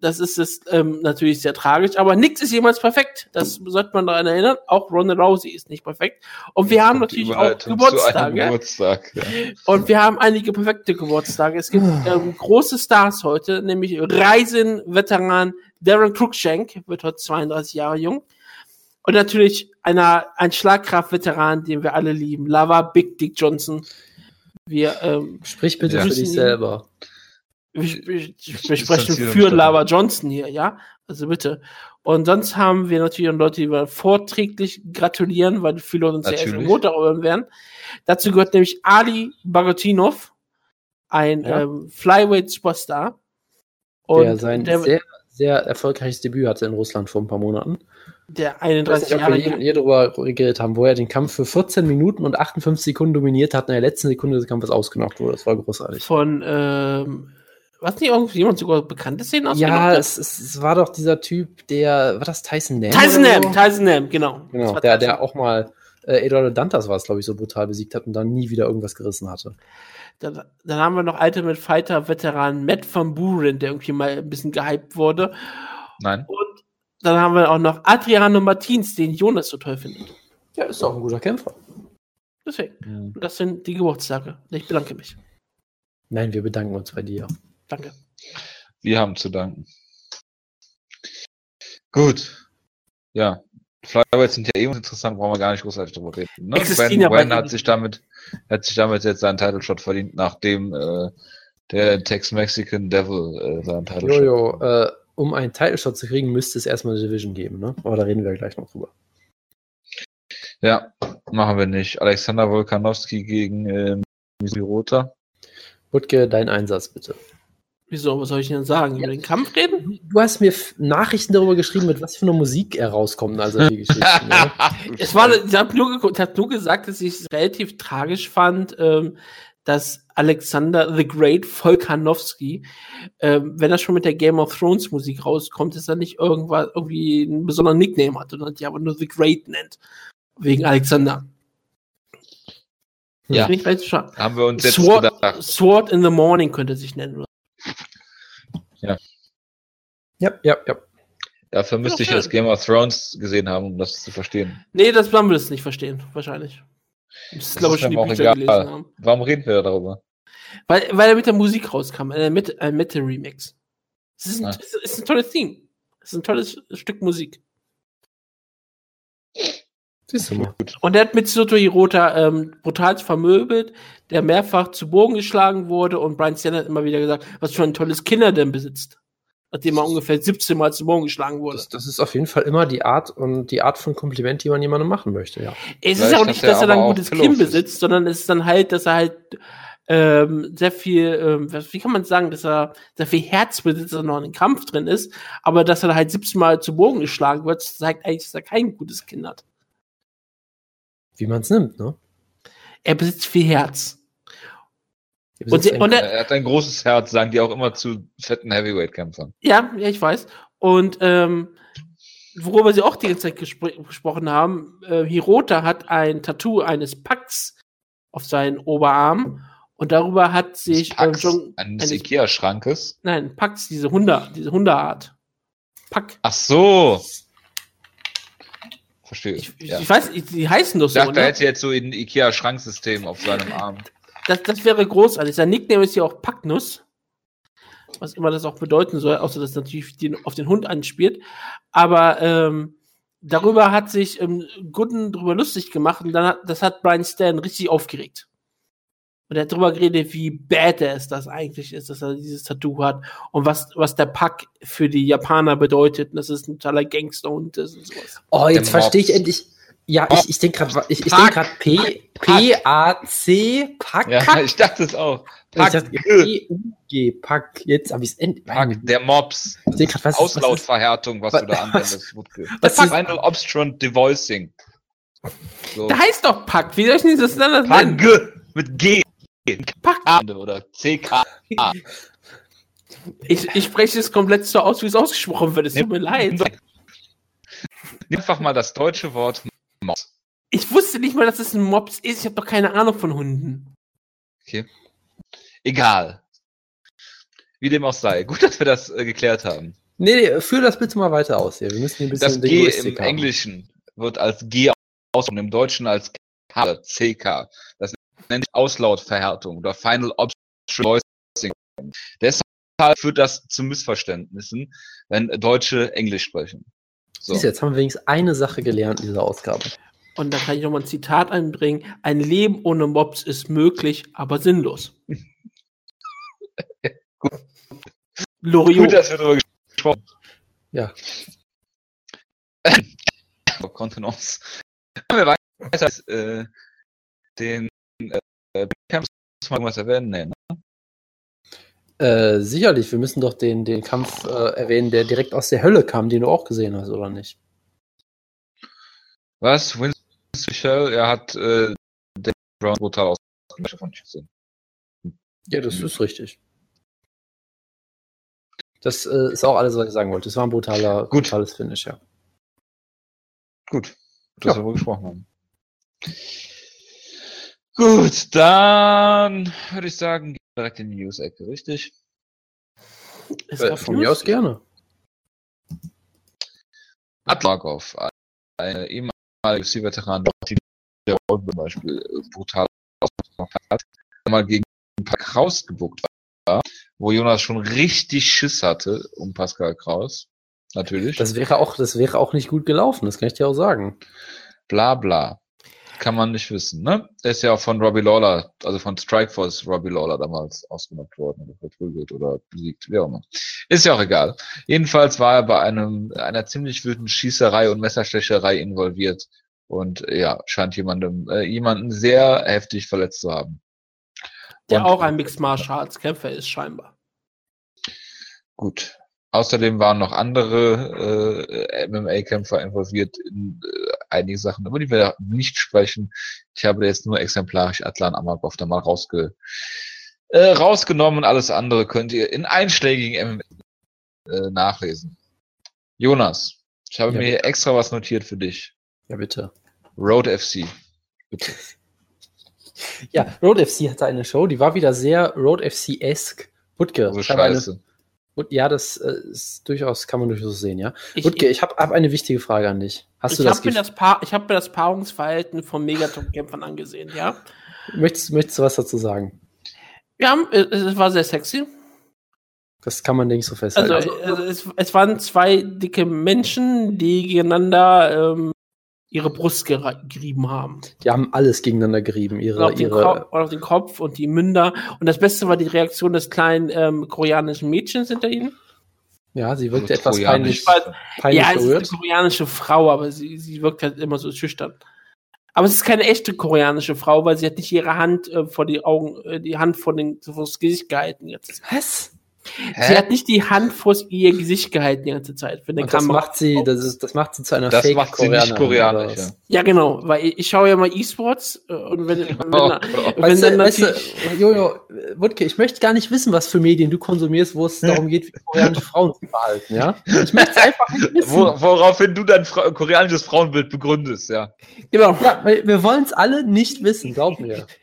Das ist es ähm, natürlich sehr tragisch, aber nichts ist jemals perfekt. Das sollte man daran erinnern. Auch Ronda Rousey ist nicht perfekt. Und wir haben natürlich auch Geburtstage. Geburtstag, ja. Und wir haben einige perfekte Geburtstage. Es gibt ähm, große Stars heute, nämlich Reisen-Veteran Darren Cruikshank, wird heute 32 Jahre jung. Und natürlich einer, ein Schlagkraft-Veteran, den wir alle lieben. Lava Big Dick Johnson. Wir, ähm, Sprich bitte Ja. für dich selber. wir, wir, sprechen für. Lava Johnson hier, ja? Also bitte. Und sonst haben wir natürlich auch Leute, die wir vorträglich gratulieren, weil viele uns ja erst am Natürlich. Montag hören werden. Dazu gehört nämlich Ali Bagotinov, ein Ja. ähm, Flyweight-Superstar. Der sein der, sehr, sehr erfolgreiches Debüt hatte in Russland vor ein paar Monaten. der Ich weiß 31 nicht, ob wir Jahre hier, hier drüber geredet haben, wo er den Kampf für 14 Minuten und 58 Sekunden dominiert hat und in der letzten Sekunde des Kampfes ausgenockt wurde. Das war großartig. von, ähm, was nicht irgendjemand sogar bekannte Szenen Ja, ausgenockt hat? es, es, war doch dieser Typ, der, war das Tyson Nam? Tyson Nam, so? Tyson Nam, genau. Genau, der, Tyson. der auch mal äh, Eduardo Dantas war es, glaube ich, so brutal besiegt hat und dann nie wieder irgendwas gerissen hatte. Dann, dann haben wir noch Ultimate Fighter Veteran Matt van Buren, der irgendwie mal ein bisschen gehypt wurde. Nein. Und dann haben wir auch noch Adriano Martins, den Jonas so toll findet. Ja, ist auch ein guter Kämpfer. Deswegen. Das sind die Geburtstage. Ich bedanke mich. Nein, wir bedanken uns bei dir. Danke. Wir haben zu danken. Gut. Ja. Flyweights sind ja eh interessant, brauchen wir gar nicht großartig drüber reden. Ne? Existieren Ben hat sich damit, hat sich damit jetzt seinen Title Shot verdient, nachdem äh, der Tex-Mexican Devil äh, seinen Title Shot. Jojo, äh, um einen Title Shot zu kriegen, müsste es erstmal eine Division geben, ne? Aber da reden wir gleich noch drüber. Ja, machen wir nicht. Alexander Volkanowski gegen äh, Misirota. Wutke, dein Einsatz bitte. Wieso, was soll ich denn sagen? Über den Kampf reden? Du hast mir Nachrichten darüber geschrieben, mit was für einer Musik er rauskommt, also die Geschichten. ne? Es war, ich habe nur, hab nur gesagt, dass ich es relativ tragisch fand, ähm, dass Alexander the Great Volkanowski, ähm, wenn er schon mit der Game of Thrones Musik rauskommt, dass er nicht irgendwas irgendwie einen besonderen Nickname hat und die aber nur The Great nennt. Wegen Alexander. Ja. Haben wir uns jetzt Sword, gedacht. Sword in the Morning könnte sich nennen. Ja, ja, ja. Dafür müsste ich das Game of Thrones gesehen haben, um das zu verstehen. Nee, das werden wir das nicht verstehen, wahrscheinlich. Das ist, Das glaube ist ich, schon die Bücher egal. gelesen haben. Warum reden wir darüber? Weil, weil er mit der Musik rauskam, äh, mit, äh, mit dem Remix. Es ist, ein, Ah. es ist ein tolles Theme. Es ist ein tolles Stück Musik. Siehst du mal. Und er hat mit Soto Hirota ähm, brutal vermöbelt, der mehrfach zu Bogen geschlagen wurde und Brian Stan hat immer wieder gesagt, was für ein tolles Kind er denn besitzt. Nachdem er ungefähr 17 Mal zu Bogen geschlagen wurde. Das, das ist auf jeden Fall immer die Art und die Art von Kompliment, die man jemandem machen möchte, ja. Es ist Vielleicht ja auch nicht, er dass er dann ein gutes Kind besitzt, sondern es ist dann halt, dass er halt ähm, sehr viel, ähm, was- wie kann man sagen, dass er sehr viel Herz besitzt, dass er noch in den Kampf drin ist, aber dass er halt 17 Mal zu Bogen geschlagen wird, zeigt eigentlich, dass er kein gutes Kind hat. Wie man es nimmt, ne? Er besitzt viel Herz. Ihr Und, sie, ein- und er, Er hat ein großes Herz, sagen die auch immer zu fetten Heavyweight-Kämpfern. ja, ja, ich weiß. Und ähm, worüber sie auch die ganze Zeit gespr gesprochen haben, äh, Hirota hat ein Tattoo eines Packs auf seinen Oberarm und darüber hat sich ähm, John, eines eines- Ikea-Schrankes. Nein, Pax, diese Hunde, diese Hundeart. Pack. Ach so. Verstehe. Ich, ich, ja. ich weiß, ich- die heißen doch Ich so, dachte, er ne? hätte jetzt so ein Ikea-Schranksystem auf seinem Arm. Das, das wäre großartig. Sein Nickname ist ja auch Packnuss. Was immer das auch bedeuten soll, außer dass es natürlich den, auf den Hund anspielt. Aber ähm, darüber hat sich ähm, Gooden drüber lustig gemacht und dann hat, das hat Brian Stan richtig aufgeregt. Und er hat drüber geredet, wie badass das eigentlich ist, dass er dieses Tattoo hat und was, was der Pack für die Japaner bedeutet. Und das ist ein totaler Gangsterhund ist und sowas. Oh, jetzt verstehe ich endlich. Ja, ich, ich denke gerade, ich, ich Pack. denke gerade P, P, A, C, Pack. Ja, ich dachte es auch. Pack, P, U, G, Pack. Jetzt habe ich es endlich. Pack, der Mops. Ich denk grad, was, was ist, Auslautverhärtung, was, was- du da anwendest, Wutke. Pack- ist, Final Obstruent Devoicing. So. Der heißt doch Pack. Wie soll ich denn das anders nennen? Pack mit G. Pack. Oder CK. Ich, ich spreche es komplett so aus, wie es ausgesprochen wird. Es tut mir leid. Nimm einfach mal das deutsche Wort Mops. Ich wusste nicht mal, dass es ein Mops ist. Ich habe doch keine Ahnung von Hunden. Okay. Egal. Wie dem auch sei. Gut, dass wir das äh, geklärt haben. Nee, nee, führ das bitte mal weiter aus hier. Wir müssen hier ein bisschen Das G Linguistik im haben. Englischen wird als G ausgesprochen, im Deutschen als K oder CK. Das nennt sich Auslautverhärtung oder Final Option Voicing. Deshalb führt das zu Missverständnissen, wenn Deutsche Englisch sprechen. So. Siehst du, jetzt haben wir wenigstens eine Sache gelernt in dieser Ausgabe. Und da kann ich nochmal ein Zitat einbringen. Ein Leben ohne Mobs ist möglich, aber sinnlos. Loriot. Gut, dass wir darüber gesprochen Ja. haben. Kontenance. Wir weiter. Äh, den äh, muss man irgendwas erwähnen? Nee, ne? Äh, sicherlich, wir müssen doch den, den Kampf äh, erwähnen, der direkt aus der Hölle kam, den du auch gesehen hast, oder nicht? Was? Winston Michel, er hat äh, den Brown brutal ausgemacht von gesehen. Ja, das ist richtig. Das äh, ist auch alles, was ich sagen wollte. Das war ein brutaler, Gut. brutales Finish, ja. Gut, dass Ja. wir wohl gesprochen haben. Gut, dann würde ich sagen, gehen wir direkt in die News-Ecke, richtig? Ist Äh, von News? mir aus gerne. Atlarkov, eine ehemalige UFC-Veteran, die der Roll zum Beispiel äh, brutal ausgemacht hat, mal gegen Kraus gebuckt war, wo Jonas schon richtig Schiss hatte um Pascal Kraus. Natürlich. Das wäre auch, das wäre auch nicht gut gelaufen, das kann ich dir auch sagen. bla bla. Kann man nicht wissen, ne? Der ist ja auch von Robbie Lawler, also von Strikeforce Robbie Lawler damals ausgemacht worden oder verprügelt oder besiegt, wie auch immer. Ist ja auch egal. Jedenfalls war er bei einem, einer ziemlich wütenden Schießerei und Messerstecherei involviert und ja, scheint jemandem, äh, jemanden sehr heftig verletzt zu haben. Der Und- auch ein Mixed Martial Arts Kämpfer ist, scheinbar. Gut. Außerdem waren noch andere äh, MMA-Kämpfer involviert in äh, einige Sachen, über die wir nicht sprechen. Ich habe jetzt nur exemplarisch Atlan Amakov da mal rausge äh, rausgenommen. Alles andere könnt ihr in einschlägigen MMA äh, nachlesen. Jonas, ich habe Ja, mir hier extra was notiert für dich. Ja, bitte. Road FC. Bitte. Ja, Road FC hatte eine Show, die war wieder sehr Road FC-esque. Wutke, Also ich habe eine, Wut- ja, das äh, ist durchaus, kann man durchaus sehen, ja. Ich, Wutke, ich habe hab eine wichtige Frage an dich. Hast ich du das, habe mir, das Paar- ich hab mir das Paarungsverhalten von Megatop-Kämpfern angesehen, ja. möchtest, möchtest du was dazu sagen? Haben, äh, es war sehr sexy. Das kann man, denke ich, so festhalten. Also, also es, es waren zwei dicke Menschen, die gegeneinander ähm, ihre Brust gerieben haben. die haben alles gegeneinander gerieben. Und Ihre, auf, den ihre, Kopf, und auf den Kopf und die Münder. Und das Beste war die Reaktion des kleinen ähm, koreanischen Mädchens hinter ihnen. ja, sie wirkte Also etwas peinlich, peinlich ja, es ist berührt. eine koreanische Frau, aber sie, sie wirkt halt immer so schüchtern. Aber es ist keine echte koreanische Frau, weil sie hat nicht ihre Hand äh, vor die Augen, äh, die Hand vor, den, vor das Gesicht gehalten. Jetzt. Was? Sie hat nicht die Hand vor ihr Gesicht gehalten die ganze Zeit. Wenn der Und das macht sie, das, ist, das macht sie zu einer Das Fake macht sie nicht Koreanerin, koreanisch. Ja. genau, weil ich, ich schaue ja mal E-Sports äh, und wenn, wenn, Oh, wenn Weißt dann du, weißt natürlich, du, Jojo, Wutke, ich möchte gar nicht wissen, was für Medien du konsumierst, wo es darum geht, wie koreanische Frauen sich verhalten, ja? Ich möchte es einfach nicht wissen. Wo, woraufhin du dein Fra koreanisches Frauenbild begründest, ja. genau, Ja, wir wollen es alle nicht wissen, glaub mir.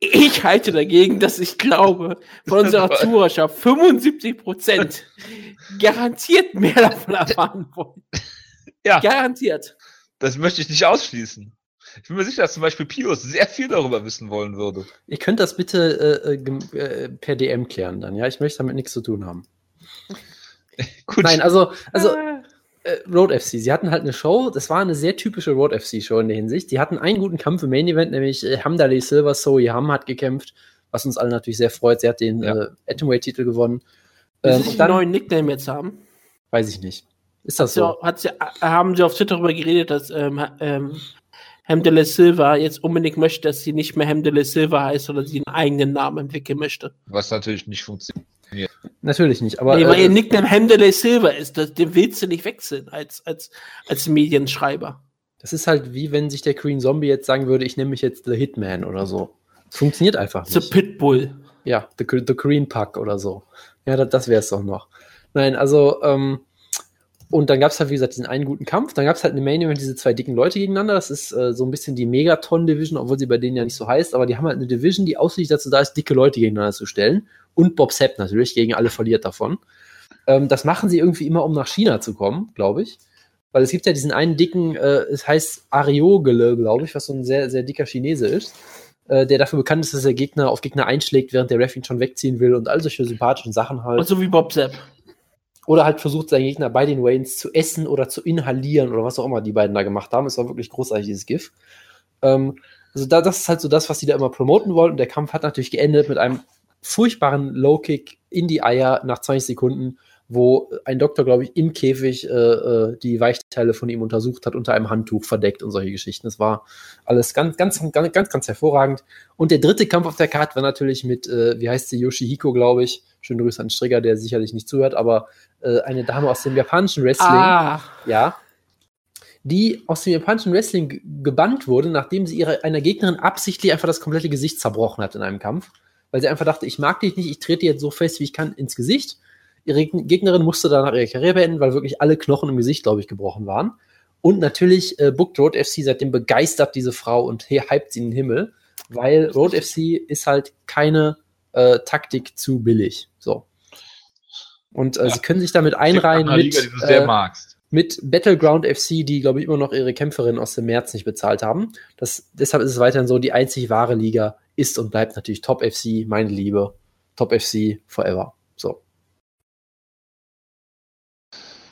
ich halte dagegen, dass ich glaube, von unserer Zuhörerschaft 75 Prozent garantiert mehr davon erfahren wollen. Ja. Garantiert. Das möchte ich nicht ausschließen. Ich bin mir sicher, dass zum Beispiel Pius sehr viel darüber wissen wollen würde. Ihr könnt das bitte äh, äh, äh, per DM klären dann, ja? Ich möchte damit nichts zu tun haben. Gut. Nein, also, also Ah. Äh, Road FC, sie hatten halt eine Show, das war eine sehr typische Road FC Show in der Hinsicht. Die hatten einen guten Kampf im Main Event, nämlich äh, Hamdali Silver Soe Ham hat gekämpft, was uns alle natürlich sehr freut. Sie hat den Ja. äh, Atomweight-Titel gewonnen. Ähm, sie und einen neuen Nickname jetzt haben? weiß ich nicht. Ist das So. so? Hat sie, äh, haben sie auf Twitter darüber geredet, dass ähm, ähm, Hemdele Silva jetzt unbedingt möchte, dass sie nicht mehr Hemdele Silva heißt, sondern sie einen eigenen Namen entwickeln möchte. Was natürlich nicht funktioniert. Natürlich nicht, aber nee, weil äh, ihr Nickname Hemdele Silva ist, das, den willst du nicht wechseln als, als, als Medienschreiber. das ist halt wie wenn sich der Green Zombie jetzt sagen würde, ich nenne mich jetzt The Hitman oder so. Das funktioniert einfach The nicht. Pitbull. Ja, The, the Green Pack oder so. Ja, das, das wäre es doch noch. Nein, also, ähm, und dann gab es halt, wie gesagt, diesen einen guten Kampf. Dann gab es halt eine Main Event, diese zwei dicken Leute gegeneinander. Das ist äh, so ein bisschen die Megaton Division, obwohl sie bei denen ja nicht so heißt. Aber die haben halt eine Division, die ausschließlich dazu da ist, dicke Leute gegeneinander zu stellen. Und Bob Sepp natürlich, gegen alle verliert davon. Ähm, das machen sie irgendwie immer, um nach China zu kommen, glaube ich. Weil es gibt ja diesen einen dicken, äh, es heißt Ariogele, glaube ich, was so ein sehr, sehr dicker Chinese ist, äh, der dafür bekannt ist, dass er Gegner auf Gegner einschlägt, während der Ref ihn schon wegziehen will und all solche sympathischen Sachen halt. Und so wie Bob Sepp. Oder halt versucht, seinen Gegner bei den Waynes zu essen oder zu inhalieren oder was auch immer die beiden da gemacht haben. Es war wirklich großartig, dieses GIF. Ähm, also da, das ist halt so das, was die da immer promoten wollen. Und der Kampf hat natürlich geendet mit einem furchtbaren Low-Kick in die Eier nach 20 Sekunden, wo ein Doktor, glaube ich, im Käfig äh, äh, die Weichteile von ihm untersucht hat, unter einem Handtuch verdeckt und solche Geschichten. Das war alles ganz, ganz, ganz, ganz, ganz hervorragend. Und der dritte Kampf auf der Karte war natürlich mit, äh, wie heißt sie, Yoshihiko, glaube ich. Schöne Grüße an Strigger, der sicherlich nicht zuhört, aber äh, eine Dame aus dem japanischen Wrestling. Ah, Ja. Die aus dem japanischen Wrestling ge- gebannt wurde, nachdem sie ihrer einer Gegnerin absichtlich einfach das komplette Gesicht zerbrochen hat in einem Kampf. Weil sie einfach dachte, ich mag dich nicht, ich trete dir jetzt so fest, wie ich kann, ins Gesicht. Ihre Geg- Gegnerin musste danach ihre Karriere beenden, weil wirklich alle Knochen im Gesicht, glaube ich, gebrochen waren. Und natürlich äh, bookt Road FC seitdem begeistert diese Frau und hypt sie in den Himmel, weil Road FC ist halt keine äh, Taktik zu billig. So. Und äh, Ja. sie können sich damit einreihen mit, Liga, sehr äh, mit Battleground FC, die, glaube ich, immer noch ihre Kämpferin aus dem März nicht bezahlt haben. Das, deshalb ist es weiterhin so, die einzig wahre Liga ist und bleibt natürlich Top FC, meine Liebe. Top FC forever. So.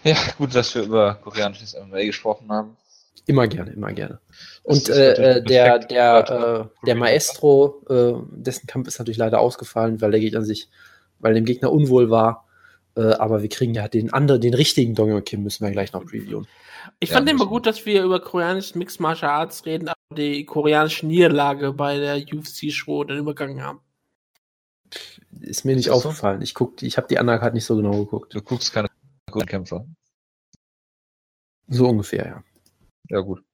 Ja, gut, dass wir über koreanisches MMA gesprochen haben. Immer gerne, immer gerne. Und äh, äh, der, der, äh, der Maestro, äh, dessen Kampf ist natürlich leider ausgefallen, weil der Gegner sich, weil dem Gegner unwohl war. Äh, aber wir kriegen ja den anderen, den richtigen Dong Kim müssen wir gleich noch reviewen. ich Ja, fand immer gut, dass wir über koreanisches Mixed Martial Arts reden, aber die koreanische Niederlage bei der UFC-Show dann übergangen haben. Ist mir nicht Ist das so? aufgefallen. Ich guck, ich habe die Undercard nicht so genau geguckt. Du guckst keine guten Kämpfer. So ungefähr, ja. Ja, gut.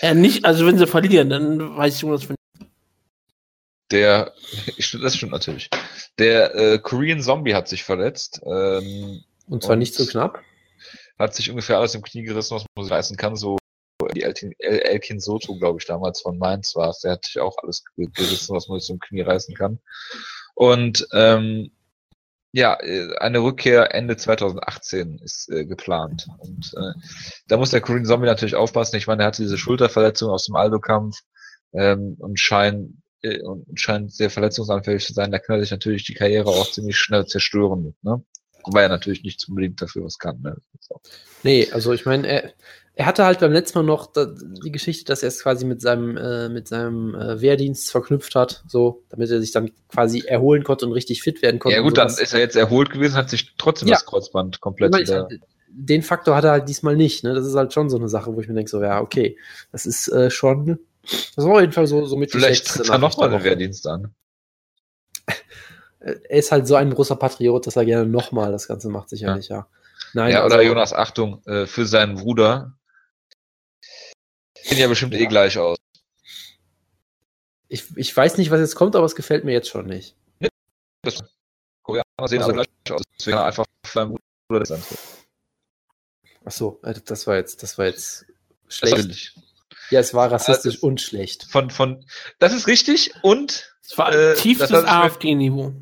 Ja, nicht, also wenn sie verlieren, dann weiß ich, was für Der, das stimmt natürlich. Der äh, Korean Zombie hat sich verletzt. Ähm, Und zwar Und- nicht so knapp. hat sich ungefähr alles im Knie gerissen, was man sich reißen kann. So die Elkin, El Elkin Soto, glaube ich, damals von Mainz war. Der hat sich auch alles ge- gerissen, was man sich im Knie reißen kann. Und ähm, ja, äh, eine Rückkehr Ende 2018 ist äh, geplant. Und äh, da muss der Korean Zombie natürlich aufpassen. Ich meine, er hatte diese Schulterverletzung aus dem Aldo-Kampf ähm, und scheint äh, und scheint sehr verletzungsanfällig zu sein. Da kann er sich natürlich die Karriere auch ziemlich schnell zerstören mit, ne? Wobei er natürlich nicht unbedingt dafür was kann. Ne? Nee, also ich meine, er, er hatte halt beim letzten Mal noch die Geschichte, dass er es quasi mit seinem, äh, mit seinem äh, Wehrdienst verknüpft hat, so, damit er sich dann quasi erholen konnte und richtig fit werden konnte. Ja gut, dann ist er jetzt erholt gewesen, hat sich trotzdem Ja. das Kreuzband komplett ich halt, den Faktor hat er halt diesmal nicht, ne? Das ist halt schon so eine Sache, wo ich mir denke, so, ja, okay, das ist äh, schon, das war auf jeden Fall so, so mit Vielleicht tritt er nochmal den. Wehrdienst an. Er ist halt so ein großer Patriot, dass er gerne nochmal das Ganze macht, sicherlich, ja. Nein, ja, also- oder Jonas, Achtung, äh, für seinen Bruder. Sehen ja bestimmt eh Ja. gleich aus. Ich, ich weiß nicht, was jetzt kommt, aber es gefällt mir jetzt schon nicht. Koreaner sehen Also- alle gleich aus. Deswegen einfach für seinen Bruder das. Ach so, äh, das war jetzt, das war jetzt Das schlecht. Ich. Ja, es war rassistisch Also- und schlecht. Von, von, das ist richtig und Es war Äh, tiefstes AfD-Niveau.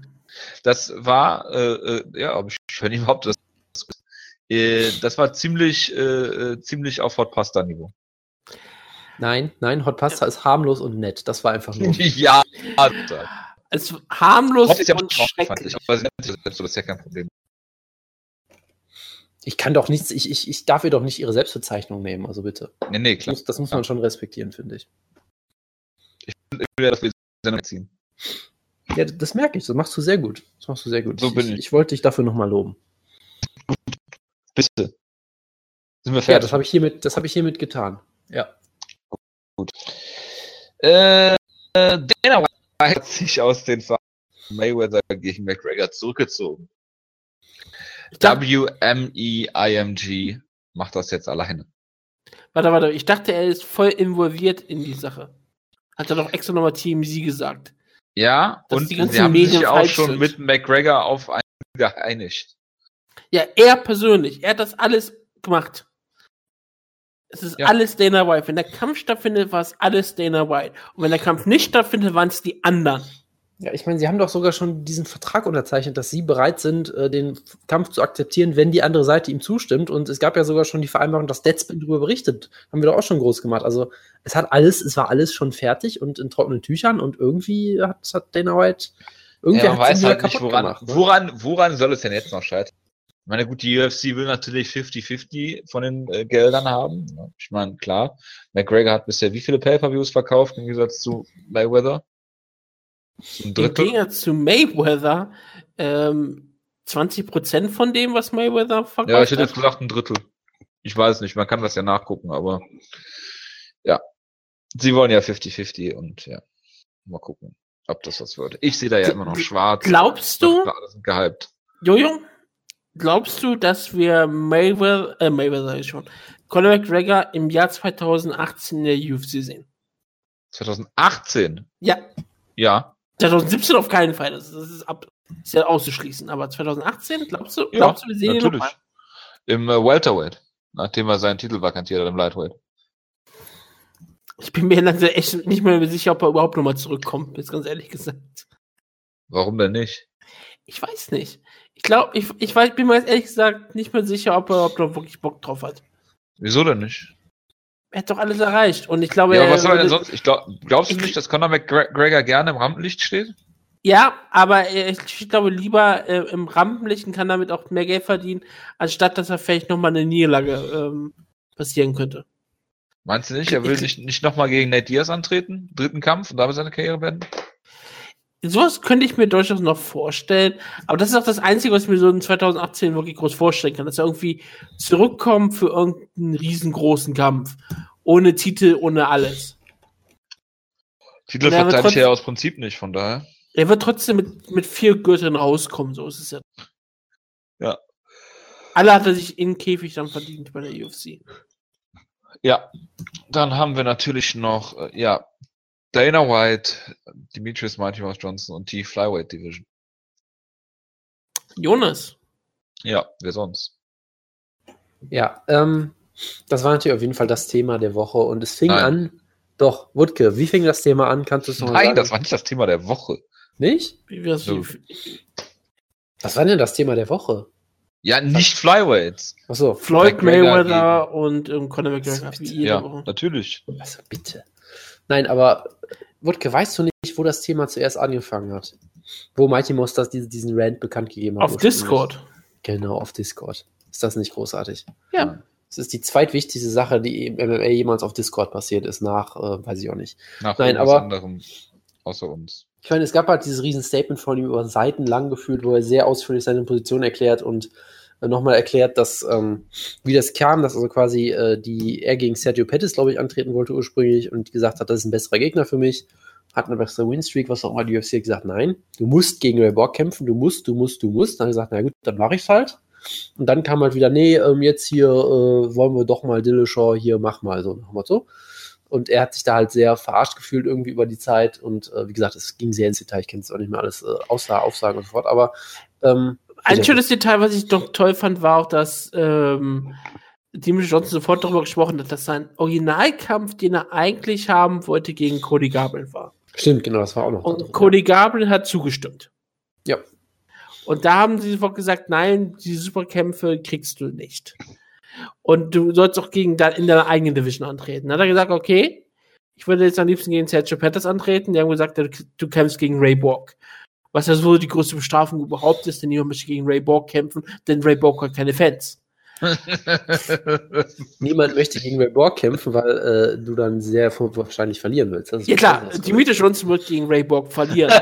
das war, äh, äh, ja, aber ich höre nicht überhaupt, das, äh, das war ziemlich, äh, äh, ziemlich auf Hot Pasta Niveau. Nein, nein, Hot Pasta ist harmlos und nett. Das war einfach nur. ja, Alter. Es war harmlos ist ja und fand schrecklich. ich, aber das ist ja kein Problem. Ich kann doch nichts, ich, ich, ich darf ihr doch nicht ihre Selbstbezeichnung nehmen, also bitte. Nee, nee, Das klar. muss, das muss man schon respektieren, finde ich. Ich ja, wir die Sendung ziehen. Ja, das merke ich, das machst du sehr gut. Das machst du sehr gut. So ich, bin ich. ich. wollte dich dafür nochmal loben. Bitte. Sind wir Ja, fertig? das habe ich hiermit, das habe ich hiermit getan. Ja. Äh, äh, Dana White hat sich aus den Verhandlungen Mayweather gegen McGregor zurückgezogen. WMEIMG macht das jetzt alleine. warte, warte, ich dachte, er ist voll involviert in die Sache. Hat er doch extra nochmal TMZ gesagt. Ja, und die ganzen sie haben Medien sich auch schon sind. mit McGregor auf einen geeinigt. Ja, er persönlich. Er hat das alles gemacht. Es ist Ja. alles Dana White. Wenn der Kampf stattfindet, war es alles Dana White. Und wenn der Kampf nicht stattfindet, waren es die anderen. Ja, ich meine, sie haben doch sogar schon diesen Vertrag unterzeichnet, dass sie bereit sind, äh, den Kampf zu akzeptieren, wenn die andere Seite ihm zustimmt. Und es gab ja sogar schon die Vereinbarung, dass Deadspin darüber berichtet. Haben wir doch auch schon groß gemacht. Also es hat alles, es war alles schon fertig und in trockenen Tüchern und irgendwie hat, hat Dana White irgendwie ja, man weiß halt nicht, woran, gemacht, ne? woran, woran soll es denn jetzt noch scheitern? Ich meine, gut, die UFC will natürlich 50-50 von den äh, Geldern haben. ne? Ich meine, klar, McGregor hat bisher wie viele Pay-Per-Views verkauft im Gegensatz zu Mayweather? Ein Im? Gegensatz zu Mayweather, ähm, 20% von dem, was Mayweather verkauft Ja, ich hätte hat. jetzt gesagt ein Drittel. Ich weiß nicht, man kann das ja nachgucken, aber ja. Sie wollen ja 50-50 und ja, mal gucken, ob das was wird. Ich sehe da ja immer noch schwarz. Glaubst du, Klar, Alle sind gehypt. Jojo, glaubst du, dass wir Mayweather, äh, Mayweather ist schon, Conor McGregor im Jahr 2018 in der UFC sehen? 2018? Ja, Ja. 2017 auf keinen Fall. Das, das ist, ab, ist ja auszuschließen. Aber 2018, glaubst du, Ja, glaubst du, wir sehen ihn natürlich. nochmal? Im äh, Welterweight, nachdem er seinen Titel vakantiert hat im Lightweight. Ich bin mir langsam echt nicht mehr sicher, ob er überhaupt nochmal zurückkommt, jetzt ganz ehrlich gesagt. Warum denn nicht? Ich weiß nicht. Ich glaube, ich, ich weiß, bin mir jetzt ehrlich gesagt nicht mehr sicher, ob er überhaupt noch wirklich Bock drauf hat. Wieso denn nicht? Er hat doch alles erreicht. Und ich glaube, Ja, er was soll er denn sonst? Ich glaub, glaubst du Ich- nicht, dass Conor McGregor gerne im Rampenlicht steht? Ja, aber ich glaube lieber äh, im Rampenlicht kann damit auch mehr Geld verdienen, anstatt dass er vielleicht nochmal eine Niederlage ähm, passieren könnte. Meinst du nicht? Er will Ich- nicht, nicht nochmal gegen Nate Diaz antreten? Dritten Kampf und damit seine Karriere beenden? Sowas könnte ich mir durchaus noch vorstellen, aber das ist auch das Einzige, was ich mir so in 2018 wirklich groß vorstellen kann, dass er irgendwie zurückkommt für irgendeinen riesengroßen Kampf. Ohne Titel, ohne alles. Titel verteidigt er aus Prinzip nicht, von daher. Er wird trotzdem mit, mit vier Gürteln rauskommen, so ist es ja. Ja. Alle hat er sich in Käfig dann verdient bei der UFC. Ja. Dann haben wir natürlich noch, äh, ja, Dana White, Demetrius Mighty Mouse Johnson und die Flyweight Division. Jonas, Ja, wer sonst? Ja, ähm, das war natürlich auf jeden Fall das Thema der Woche und es fing Nein. an. Doch, Wutke, wie fing das Thema an? Kannst du es noch Nein, sagen? das war nicht das Thema der Woche. nicht? wie wär's So. Was war denn das Thema der Woche? Ja, nicht Flyweights. Achso, Floyd McGregor Mayweather und ähm, Conor McGregor. Ja, Woche. natürlich. also bitte. Nein, aber Wutke, weißt du nicht, wo das Thema zuerst angefangen hat? Wo Mighty Mouse das, diesen, Rant bekannt gegeben hat? Auf? Discord. Genau, auf Discord. Ist das nicht großartig? Ja. Es ist die zweitwichtigste Sache, die im MMA jemals auf Discord passiert ist, nach, äh, weiß ich auch nicht. Nach Nein, aber- anderem außer uns. Ich meine, es gab halt dieses riesen Statement von ihm über Seiten lang gefühlt, wo er sehr ausführlich seine Position erklärt und nochmal erklärt, dass ähm, wie das kam, dass also quasi äh, die er gegen Sergio Pettis, glaube ich, antreten wollte ursprünglich und gesagt hat, das ist ein besserer Gegner für mich, hat eine bessere Winstreak, was auch immer die UFC gesagt, nein, du musst gegen Ray Borg kämpfen, du musst, du musst, du musst. Dann gesagt, na gut, dann mache ich's halt. Und dann kam halt wieder, nee, ähm, jetzt hier äh, wollen wir doch mal Dillashaw hier, mach mal so nach Motto. Und er hat sich da halt sehr verarscht gefühlt irgendwie über die Zeit. Und äh, wie gesagt, es ging sehr ins Detail. Ich kenne es auch nicht mehr alles äh, außer Aufsagen und so fort. Aber ähm, Ein schönes Detail, was ich doch toll fand, war auch, dass ähm, Demetrius Johnson sofort darüber gesprochen hat, dass sein Originalkampf, den er eigentlich haben wollte, gegen Cody Garbrandt war. stimmt, genau, das war auch noch. Und drin, Cody Garbrandt hat zugestimmt. Ja. Und da haben sie sofort gesagt, nein, die Superkämpfe kriegst du nicht. Und du sollst auch gegen da in deiner eigenen Division antreten. Dann hat er gesagt, okay, ich würde jetzt am liebsten gegen Sergio Pettis antreten. Die haben gesagt, du, du kämpfst gegen Ray Borg. Was ja so die größte Bestrafung überhaupt ist, denn niemand möchte gegen Ray Borg kämpfen, denn Ray Borg hat keine Fans. ja. Niemand möchte gegen Ray Borg kämpfen, weil äh, du dann sehr wahrscheinlich verlieren willst. Ja klar, Demetrius Johnson wird gegen Ray Borg verlieren.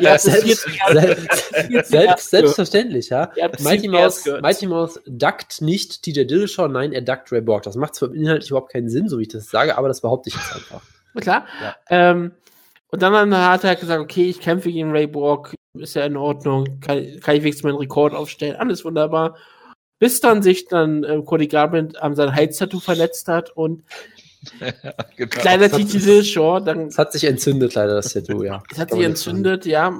Es selbst, selbst, selbst, selbstverständlich, ja. Mighty Mouse, gehört. Mighty Mouse duckt nicht TJ Dillashaw, nein, er duckt Ray Borg. Das macht zwar inhaltlich überhaupt keinen Sinn, so wie ich das sage, aber das behaupte ich jetzt einfach. Na Klar. Ja. Ähm, und dann hat er gesagt, okay, ich kämpfe gegen Ray Borg, ist ja in Ordnung, kann, kann ich wenigstens meinen Rekord aufstellen, alles wunderbar. Bis dann sich dann äh, Cody Garbrandt an sein Halstattoo verletzt hat und genau. kleiner Titi Dillashaw, dann Es hat sich entzündet, leider, das Tattoo, ja. das hat sich entzündet, ja.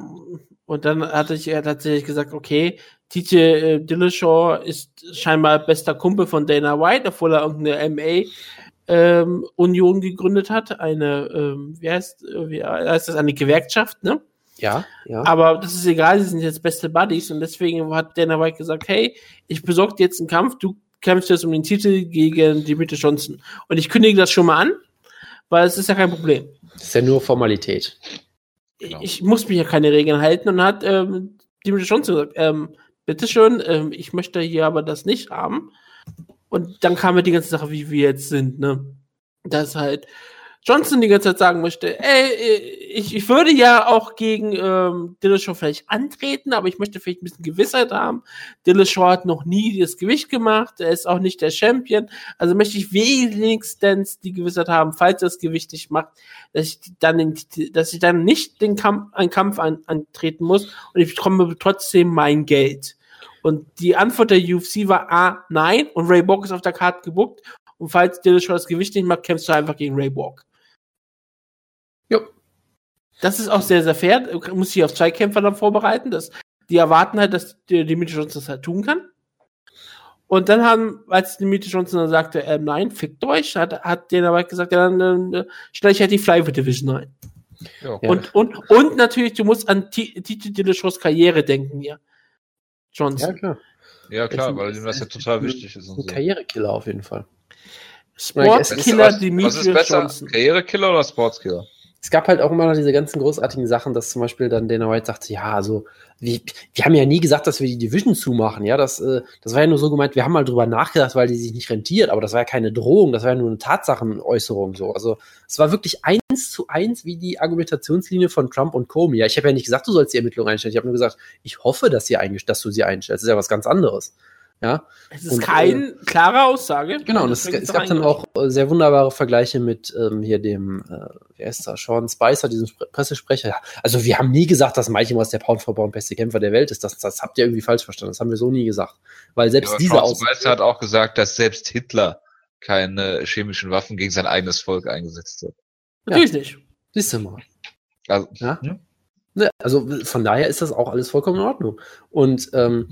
Und dann hatte ich ja tatsächlich gesagt, okay, TJ äh, Dillashaw ist scheinbar bester Kumpel von Dana White, obwohl er irgendeine MA ähm, Union gegründet hat, eine, ähm, wie heißt, wie heißt das, eine Gewerkschaft, ne? Ja, ja. Aber das ist egal, sie sind jetzt beste Buddies und deswegen hat Dana White gesagt, hey, ich besorge dir jetzt einen Kampf, du kämpfst jetzt um den Titel gegen Dimitri Johnson. Und ich kündige das schon mal an, weil es ist ja kein Problem. Das ist ja nur Formalität. Genau. Ich muss mich ja keine Regeln halten und hat ähm, Dimitri Johnson gesagt, ähm, bitteschön, ähm, ich möchte hier aber das nicht haben. Und dann kam ja die ganze Sache, wie wir jetzt sind, ne? Dass halt Johnson die ganze Zeit sagen möchte, ey, ich, ich würde ja auch gegen ähm, Dillashaw vielleicht antreten, aber ich möchte vielleicht ein bisschen Gewissheit haben. Dillashaw hat noch nie das Gewicht gemacht, er ist auch nicht der Champion, also möchte ich wenigstens die Gewissheit haben, falls er das Gewicht nicht macht, dass ich dann, den, dass ich dann nicht den Kampf, einen Kampf an, antreten muss und ich bekomme trotzdem mein Geld. Und die Antwort der UFC war A, nein, und Ray Borg ist auf der Karte gebuckt. Und falls Dillashaw das Gewicht nicht macht, kämpfst du einfach gegen Ray Borg. Jo. Das ist auch sehr, sehr fair. Du musst dich auf zwei Kämpfer dann vorbereiten. Das, die erwarten halt, dass Dimitri Johnson das halt tun kann. Und dann haben, als Dimitri Johnson dann sagte, äh, nein, fickt euch, hat, hat den aber gesagt, ja, dann, äh, stelle ich halt die Flyweight Division ein. Ja. Und, und, und natürlich, du musst an Titi Dillashaws Karriere denken hier. Johnson. Ja, klar. Ja, klar, weil ihm das ja total wichtig ist. Und Ein so. Karrierekiller auf jeden Fall. Sportkiller was, was Dimitri ist besser? Johnson. Karrierekiller oder Sportskiller? Es gab halt auch immer noch diese ganzen großartigen Sachen, dass zum Beispiel dann Dana White sagte, ja, also wir, wir haben ja nie gesagt, dass wir die Division zumachen, ja, das, äh, das war ja nur so gemeint, wir haben mal drüber nachgedacht, weil die sich nicht rentiert, aber das war ja keine Drohung, das war ja nur eine Tatsachenäußerung so. Also es war wirklich eins zu eins wie die Argumentationslinie von Trump und Comey. Ja, ich habe ja nicht gesagt, du sollst die Ermittlung einstellen, ich habe nur gesagt, ich hoffe, dass, sie dass du sie einstellst. Das ist ja was ganz anderes. Ja, Es ist Und, keine klare Aussage. Genau, und es, es ist gab dann auch äh, sehr wunderbare Vergleiche mit ähm, hier dem, äh, wie heißt er, Sean Spicer, diesem Spre Pressesprecher. Ja, Also wir haben nie gesagt, dass Mighty Mouse der Pound for Pound beste Kämpfer der Welt ist. Das, das habt ihr irgendwie falsch verstanden. Das haben wir so nie gesagt. Weil selbst Ja, diese Sean Spicer hat auch gesagt, dass selbst Hitler keine chemischen Waffen gegen sein eigenes Volk eingesetzt hat. Natürlich nicht. Siehst du mal. Also, Ja. Ne, also von daher ist das auch alles vollkommen in Ordnung. Und ähm,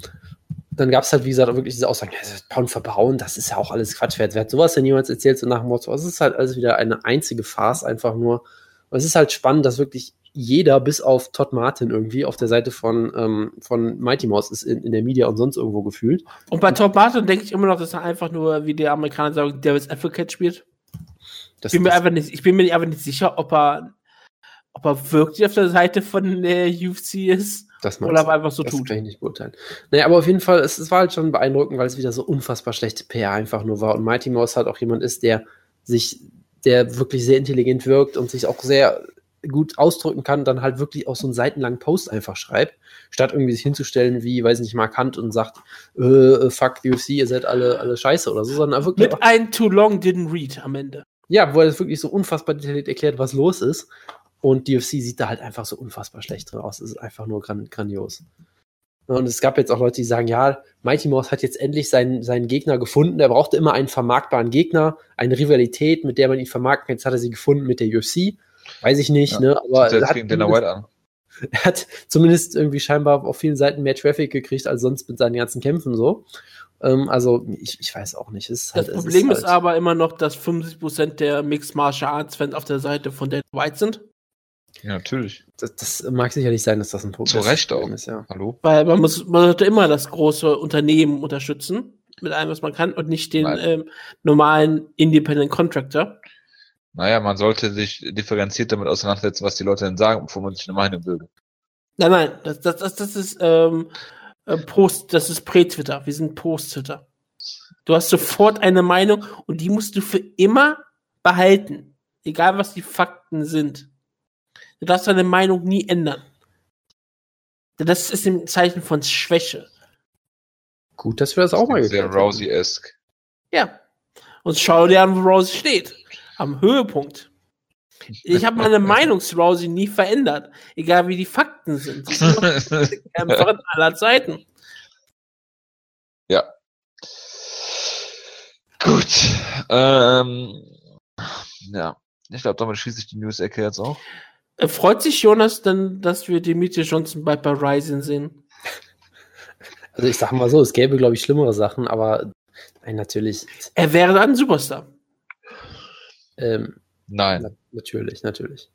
dann gab es halt, wie gesagt, auch wirklich diese Aussagen, ja, das Pound Pound, das ist ja auch alles Quatsch. Wer, wer hat sowas denn jemals erzählt, so nach dem Motto? Es ist halt alles wieder eine einzige Farce einfach nur. Und es ist halt spannend, dass wirklich jeder, bis auf Todd Martin irgendwie, auf der Seite von, ähm, von Mighty Mouse ist in, in der Media und sonst irgendwo gefühlt. Und bei Top Martin denke ich immer noch, dass er einfach nur, wie die Amerikaner sagen, Devil's Advocate spielt. Das, Ich bin, mir das, einfach nicht, ich bin mir einfach nicht sicher, ob er, ob er wirklich auf der Seite von der UFC ist das oder meinst ob er einfach so das tut. kann ich nicht beurteilen. Naja, aber auf jeden Fall, es, es war halt schon beeindruckend, weil es wieder so unfassbar schlechte PR einfach nur war. Und Mighty Mouse halt auch jemand ist, der sich, der wirklich sehr intelligent wirkt und sich auch sehr gut ausdrücken kann, dann halt wirklich auch so einen seitenlangen Post einfach schreibt, statt irgendwie sich hinzustellen wie, weiß nicht, Mark Hunt und sagt, äh, fuck UFC, ihr seid alle, alle scheiße oder so, sondern wirklich Mit ein Too Long Didn't Read am Ende. ja, wo er das wirklich so unfassbar detailliert erklärt, was los ist. Und die UFC sieht da halt einfach so unfassbar schlecht drin aus. Es ist einfach nur gran grandios. Und es gab jetzt auch Leute, die sagen, ja, Mighty Mouse hat jetzt endlich seinen, seinen Gegner gefunden. Er brauchte immer einen vermarktbaren Gegner, eine Rivalität, mit der man ihn vermarkten kann. Jetzt hat er sie gefunden mit der UFC. Weiß ich nicht, Ja, ne? Aber er hat, er hat zumindest irgendwie scheinbar auf vielen Seiten mehr Traffic gekriegt als sonst mit seinen ganzen Kämpfen so. Ähm, also, ich, ich weiß auch nicht. Es ist halt, Das es Problem ist, halt, aber immer noch, dass 50% der Mixed Martial Arts Fans auf der Seite von Dana White sind. Ja, natürlich. das, das mag sicherlich sein, dass das ein Problem Zu Recht auch. ist. Ja. Hallo? Weil man muss, man sollte immer das große Unternehmen unterstützen, mit allem, was man kann, und nicht den ähm, normalen Independent Contractor. Naja, man sollte sich differenziert damit auseinandersetzen, was die Leute denn sagen, bevor man sich eine Meinung bildet. Nein, nein, das, das, das, das ist ähm, äh, Post, das ist Prä-Twitter. Wir sind Post-Twitter. Du hast sofort eine Meinung und die musst du für immer behalten. Egal was die Fakten sind. Du darfst deine Meinung nie ändern. Denn das ist im Zeichen von Schwäche. Gut, dass wir das auch mal Sehr geklärt haben. Rousey-esque. Ja. Und schau dir an, wo Rousey steht. Am Höhepunkt. Ich habe meine Meinung zu Rousey nie verändert. Egal wie die Fakten sind. Kämpferin aller Zeiten. ja. Gut. Ähm, ja. Ich glaube, damit schließe ich die News-Ecke jetzt auch. Äh, Freut sich Jonas denn, dass wir Dimitri Johnson bei Ryzen sehen? Also ich sag mal so, es gäbe, glaube ich, schlimmere Sachen, aber nein, natürlich. Er wäre dann ein Superstar. Ähm, Nein. na, natürlich, natürlich.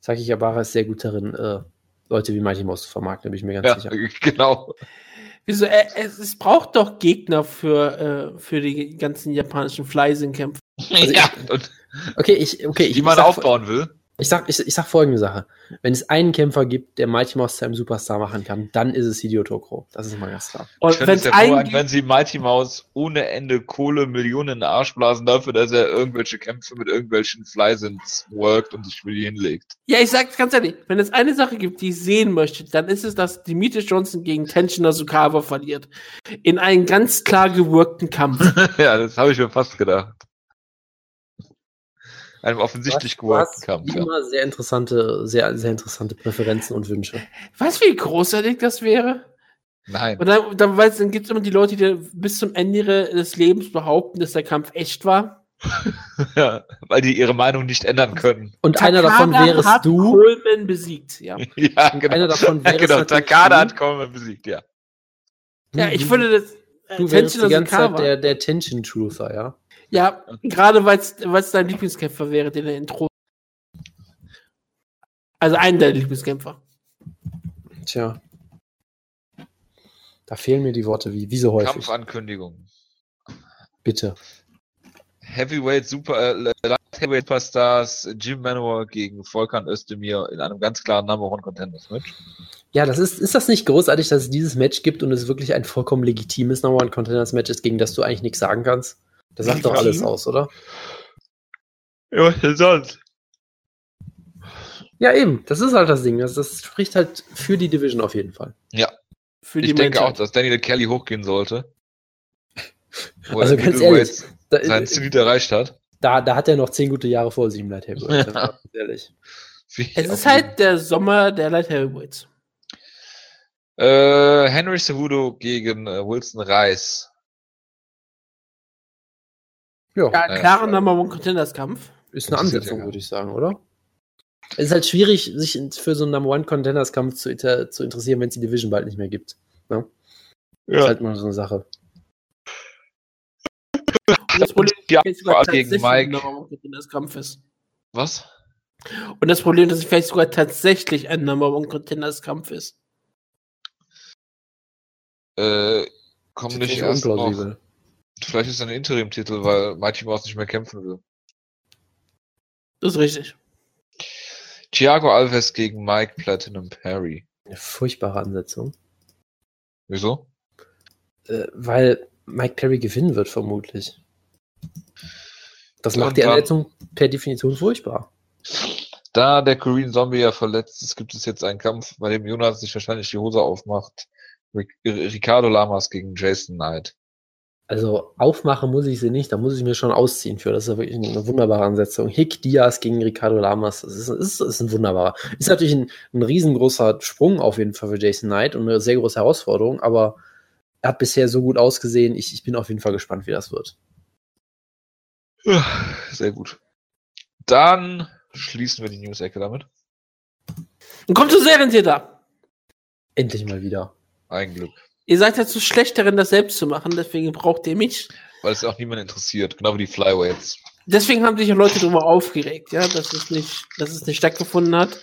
Saki Yabara ist sehr gut darin, äh, Leute wie Mighty Mouse zu vermarkten, bin ich mir ganz Ja, sicher. genau. Wieso? Er, es, es braucht doch Gegner für, äh, für die ganzen japanischen Flysin-Kämpfe. Also ja, und Okay, ich, okay, ich, die man ich, sag, aufbauen will. Ich, sag, ich, ich sag folgende Sache. Wenn es einen Kämpfer gibt, der Mighty Mouse zu einem Superstar machen kann, dann ist es Hideo Tokro. Das ist mal ganz klar. Ich Und wenn es einen wenn sie Mighty Mouse ohne Ende Kohle, Millionen in den Arsch blasen dafür, dass er irgendwelche Kämpfe mit irgendwelchen Flysins workt und sich für die hinlegt. ja, ich sag's ganz ehrlich, wenn es eine Sache gibt, die ich sehen möchte, dann ist es, dass Demetrius Johnson gegen Tenshin Nasukawa verliert. In einem ganz klar gewirkten Kampf. ja, das habe ich mir fast gedacht. Einem offensichtlich geworkten Kampf, wie ja. immer sehr interessante, sehr, sehr interessante Präferenzen und Wünsche. weißt du, wie großartig das wäre? Nein. Und dann, dann, weißt, du, dann gibt's immer die Leute, die bis zum Ende des Lebens behaupten, dass der Kampf echt war. Ja, weil die ihre Meinung nicht ändern können. Und einer davon Takada wärest hat du. Coleman besiegt, ja. Ja, genau. Einer davon ja, wäre genau. es Takada hat Coleman besiegt, ja. Ja, ich finde das. äh, Du wärst die ganze Zeit der, der Tension Truther, ja. Ja, gerade weil es dein Lieblingskämpfer wäre, den er Intro. Also einen deiner Lieblingskämpfer. Tja. Da fehlen mir die Worte wie, wie so häufig. Kampfankündigung. Bitte. Heavyweight Super äh, Heavyweight Superstars Jim Manowar gegen Volkan Özdemir in einem ganz klaren Number One Contenders Match. Ja, das ist, ist das nicht großartig, dass es dieses Match gibt und es wirklich ein vollkommen legitimes Number One Contenders Match ist, gegen das du eigentlich nichts sagen kannst? Das sagt doch alles aus, oder? Ja, was denn sonst? Ja, eben. Das ist halt das Ding. Das, das spricht halt für die Division auf jeden Fall. Ja, Für die ich denke auch, dass Daniel Kelly hochgehen sollte. Wo Also er ganz Middleweight Da, sein Zenit erreicht hat. da, da hat er noch zehn gute Jahre vor sich im Light Heavyweight. Ja. Ehrlich. Wie Es ist halt der Sommer der Light Heavyweights. Äh, Henry Cejudo gegen äh, Wilson Reis. Ja, Ja, Ja, klarer ja. Number One Contenders Kampf. ist eine ja Ansetzung, würde ich sagen, oder? Es ist halt schwierig, sich in- für so einen Number One Contenders Kampf zu, inter- zu interessieren, wenn es die Division bald nicht mehr gibt. Ne? Ist halt mal so eine Sache. Und das Problem Ja, ist, sogar gegen tatsächlich Mike. ein Number One Contenders Kampf ist. Was? Und das Problem, dass es vielleicht sogar tatsächlich ein Number One Contenders Kampf ist. Äh, komm nicht erst noch. Vielleicht ist es ein Interim-Titel, weil Mighty Mouse nicht mehr kämpfen will. Das ist richtig. Thiago Alves gegen Mike Platinum Perry. Eine furchtbare Ansetzung. Wieso? Äh, weil Mike Perry gewinnen wird, vermutlich. Das Und macht die dann- Ansetzung per Definition furchtbar. Da der Korean Zombie ja verletzt ist, gibt es jetzt einen Kampf, bei dem Jonas sich wahrscheinlich die Hose aufmacht. Ric Ricardo Lamas gegen Jason Knight. Also aufmachen muss ich sie nicht, da muss ich mir schon ausziehen für. Das ist ja wirklich eine wunderbare Ansetzung. Hick Diaz gegen Ricardo Lamas, das ist, ist, ist ein wunderbarer. Ist natürlich ein, ein riesengroßer Sprung auf jeden Fall für Jason Knight und eine sehr große Herausforderung, aber er hat bisher so gut ausgesehen. Ich, ich bin auf jeden Fall gespannt, wie das wird. Sehr gut. Dann schließen wir die News-Ecke damit. Und kommt zu Serientäter. Endlich mal wieder. Ein Glück. Ihr seid ja zu schlecht darin, das selbst zu machen, deswegen braucht ihr mich. Weil es auch niemand interessiert. Genau wie die Flyweights. Deswegen haben sich ja Leute darüber aufgeregt, ja, dass es nicht, dass es nicht stattgefunden hat.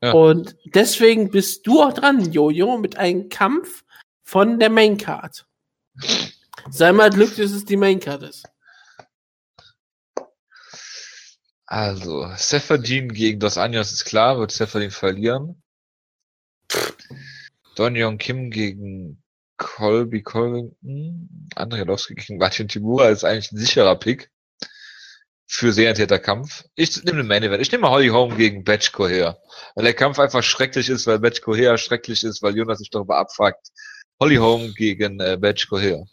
Ja. Und deswegen bist du auch dran, Jojo, mit einem Kampf von der Maincard. Sei mal glücklich, dass es die Maincard ist. Also, Seferdin gegen Dos Anjos ist klar, wird Seferdin verlieren. Don Young Kim gegen Colby Colvington. Andrei Lowski gegen Martin Timura ist eigentlich ein sicherer Pick für Serientäterkampf. Ich nehme den Main Event. Ich nehme Holly Holm gegen Batch Coher. Weil der Kampf einfach schrecklich ist, weil Batch Coher schrecklich ist, weil Jonas sich darüber abfuckt. Holly Holm gegen äh, Batch Coher.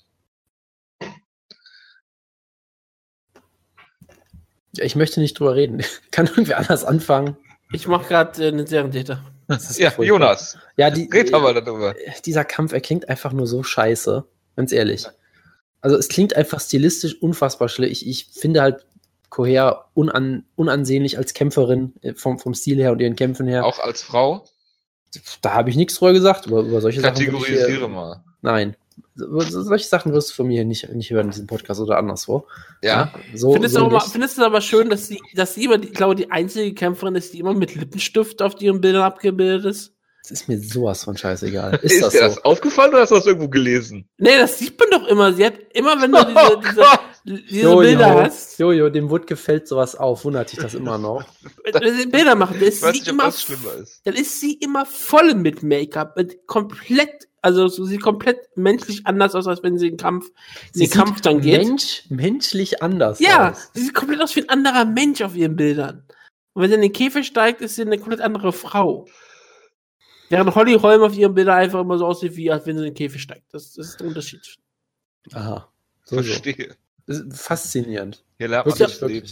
Ja, ich möchte nicht drüber reden. Kann irgendwer anders anfangen? Ich mache gerade äh, einen Serientäter. Das ist Ja, furchtbar. Jonas. Ja, die, Red aber darüber. dieser Kampf, er klingt einfach nur so scheiße. Ganz ehrlich. Also es klingt einfach stilistisch unfassbar schlecht. Ich, ich finde halt Coher unan, unansehnlich als Kämpferin äh, vom, vom Stil her und ihren Kämpfen her. Auch als Frau. Da habe ich nichts drüber gesagt. Über, über solche Sachen. würde ich, Kategorisiere äh, mal. Nein. So, so- solche Sachen wirst du von mir nicht, nicht hören in diesem Podcast oder anderswo. Ja. So, Findest, so du aber, nicht. findest du es aber schön, dass sie, dass sie immer, die, ich glaube, die einzige Kämpferin ist, die immer mit Lippenstift auf ihren Bildern abgebildet ist? Das ist mir sowas von scheißegal. Ist, Ist, das dir so? das aufgefallen oder hast du das irgendwo gelesen? Nee, das sieht man doch immer. Sie hat immer, wenn du Oh diese, diese, diese Bilder hast, Jojo, dem Wood gefällt sowas auf. Wundert dich das immer noch. wenn sie Bilder machen, dann ist sie nicht, immer ist. dann ist sie immer voll mit Make-up, komplett, also so sieht komplett menschlich anders aus, als wenn sie in den Kampf, in den sieht Kampf dann geht. Mensch, menschlich anders ja, aus. sie sieht komplett aus wie ein anderer Mensch auf ihren Bildern. Und wenn sie in den Käfig steigt, ist sie eine komplett andere Frau. Während Holly Holm auf ihren Bildern einfach immer so aussieht, wie als wenn sie in den Käfig steigt. Das, das ist der Unterschied. Aha. So, so. Verstehe. Das ist faszinierend. Hier lernt man das Leben.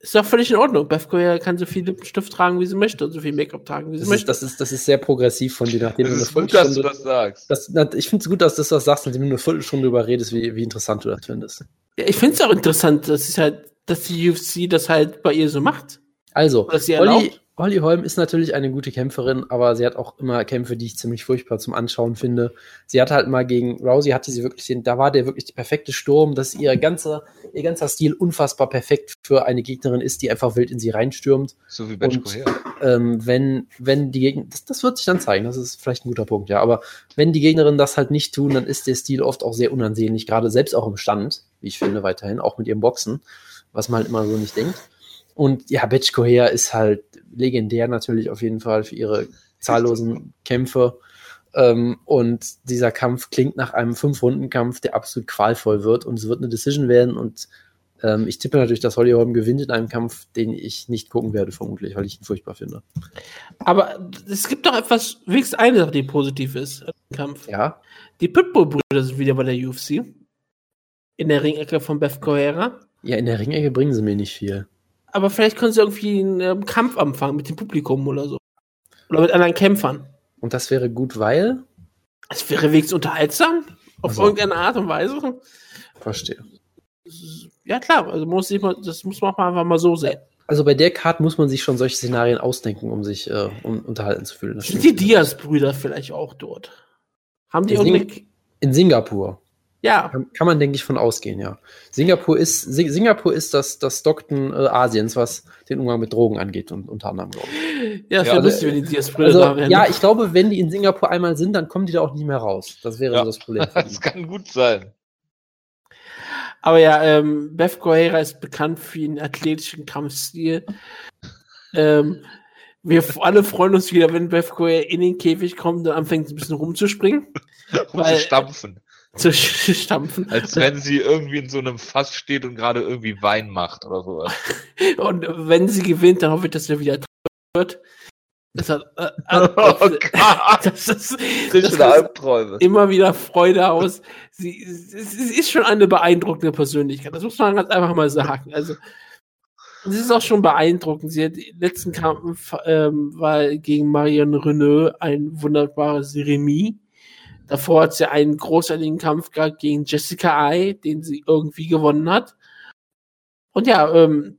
Ist doch völlig in Ordnung. Beth Goyer kann so viel Lippenstift tragen, wie sie möchte und so viel Make-up tragen, wie sie Das ist, möchte. das, ist, das ist sehr progressiv von dir, nachdem Es du eine ist gut, dass du Viertelstunde. das sagst. Das, na, ich finde es gut, dass du das sagst, nachdem du eine Viertelstunde darüber redest, wie, wie interessant du das findest. Ja, ich finde es auch interessant, dass halt, dass die UFC das halt bei ihr so macht. Also, Dass sie Holly, erlaubt. Holly Holm ist natürlich eine gute Kämpferin, aber sie hat auch immer Kämpfe, die ich ziemlich furchtbar zum Anschauen finde. Sie hat halt mal gegen Rousey, hatte sie wirklich, den, da war der wirklich der perfekte Sturm, dass ihr ganzer, ihr ganzer Stil unfassbar perfekt für eine Gegnerin ist, die einfach wild in sie reinstürmt. So wie Bench Und- ähm, wenn, wenn die Gegner, das, das wird sich dann zeigen, das ist vielleicht ein guter Punkt, ja, aber wenn die Gegnerinnen das halt nicht tun, dann ist der Stil oft auch sehr unansehnlich, gerade selbst auch im Stand, wie ich finde, weiterhin, auch mit ihrem Boxen, was man halt immer so nicht denkt. Und ja, Betch Correa ist halt legendär natürlich auf jeden Fall für ihre zahllosen Kämpfe. Ähm, und dieser Kampf klingt nach einem Fünf-Runden-Kampf, der absolut qualvoll wird und es wird eine Decision werden und ähm, ich tippe natürlich, dass Holly Holm gewinnt in einem Kampf, den ich nicht gucken werde, vermutlich, weil ich ihn furchtbar finde. Aber es gibt doch etwas, wenigstens eine Sache, die positiv ist im Kampf. Ja, Die Pitbull-Brüder sind wieder bei der UFC. In der Ringecke von Beth Correa. ja, in der Ringecke bringen sie mir nicht viel. Aber vielleicht können sie irgendwie einen ähm, Kampf anfangen mit dem Publikum oder so. Oder mit anderen Kämpfern. Und das wäre gut, weil? Es wäre wenigstens unterhaltsam. Auf Ach so. irgendeine Art und Weise. Verstehe. Ja, klar. Also muss ich mal, das muss man auch einfach mal so sehen. Also bei der Card muss man sich schon solche Szenarien ausdenken, um sich äh, um, unterhalten zu fühlen. Das Sind die Diaz-Brüder vielleicht auch dort? Haben die sind- irgendeine. In Singapur. Ja, Kann, kann man, denke ich, von ausgehen, ja. Singapur ist, Sing Singapur ist das, das Stockton äh, Asiens, was den Umgang mit Drogen angeht, und unter anderem, glaube ich. ja, das Ja, also, lustig, wenn die Diaz-Brüder Also, da ja, ich glaube, wenn die in Singapur einmal sind, dann kommen die da auch nicht mehr raus. Das wäre Ja. so das Problem. Das kann gut sein. Aber ja, ähm, Beth Correa ist bekannt für ihren athletischen Kampfstil. ähm, wir alle freuen uns wieder, wenn Beth Correa in den Käfig kommt und anfängt ein bisschen rumzuspringen, Um Weil- zu stampfen. Als wenn sie irgendwie in so einem Fass steht und gerade irgendwie Wein macht oder sowas. Und wenn sie gewinnt, dann hoffe ich, dass sie wieder wird. Das hat, äh, Oh äh, Gott. das ist, Das das sind schon ist Albträume. immer wieder Freude aus. Sie, sie, sie ist schon eine beeindruckende Persönlichkeit. Das muss man ganz einfach mal sagen. Also, sie ist auch schon beeindruckend. Sie hat den letzten Kampf ähm, war gegen Marianne Renault ein wunderbares Remis. Davor hat sie einen großartigen Kampf gehabt gegen Jessica Ai, den sie irgendwie gewonnen hat. Und ja, ähm,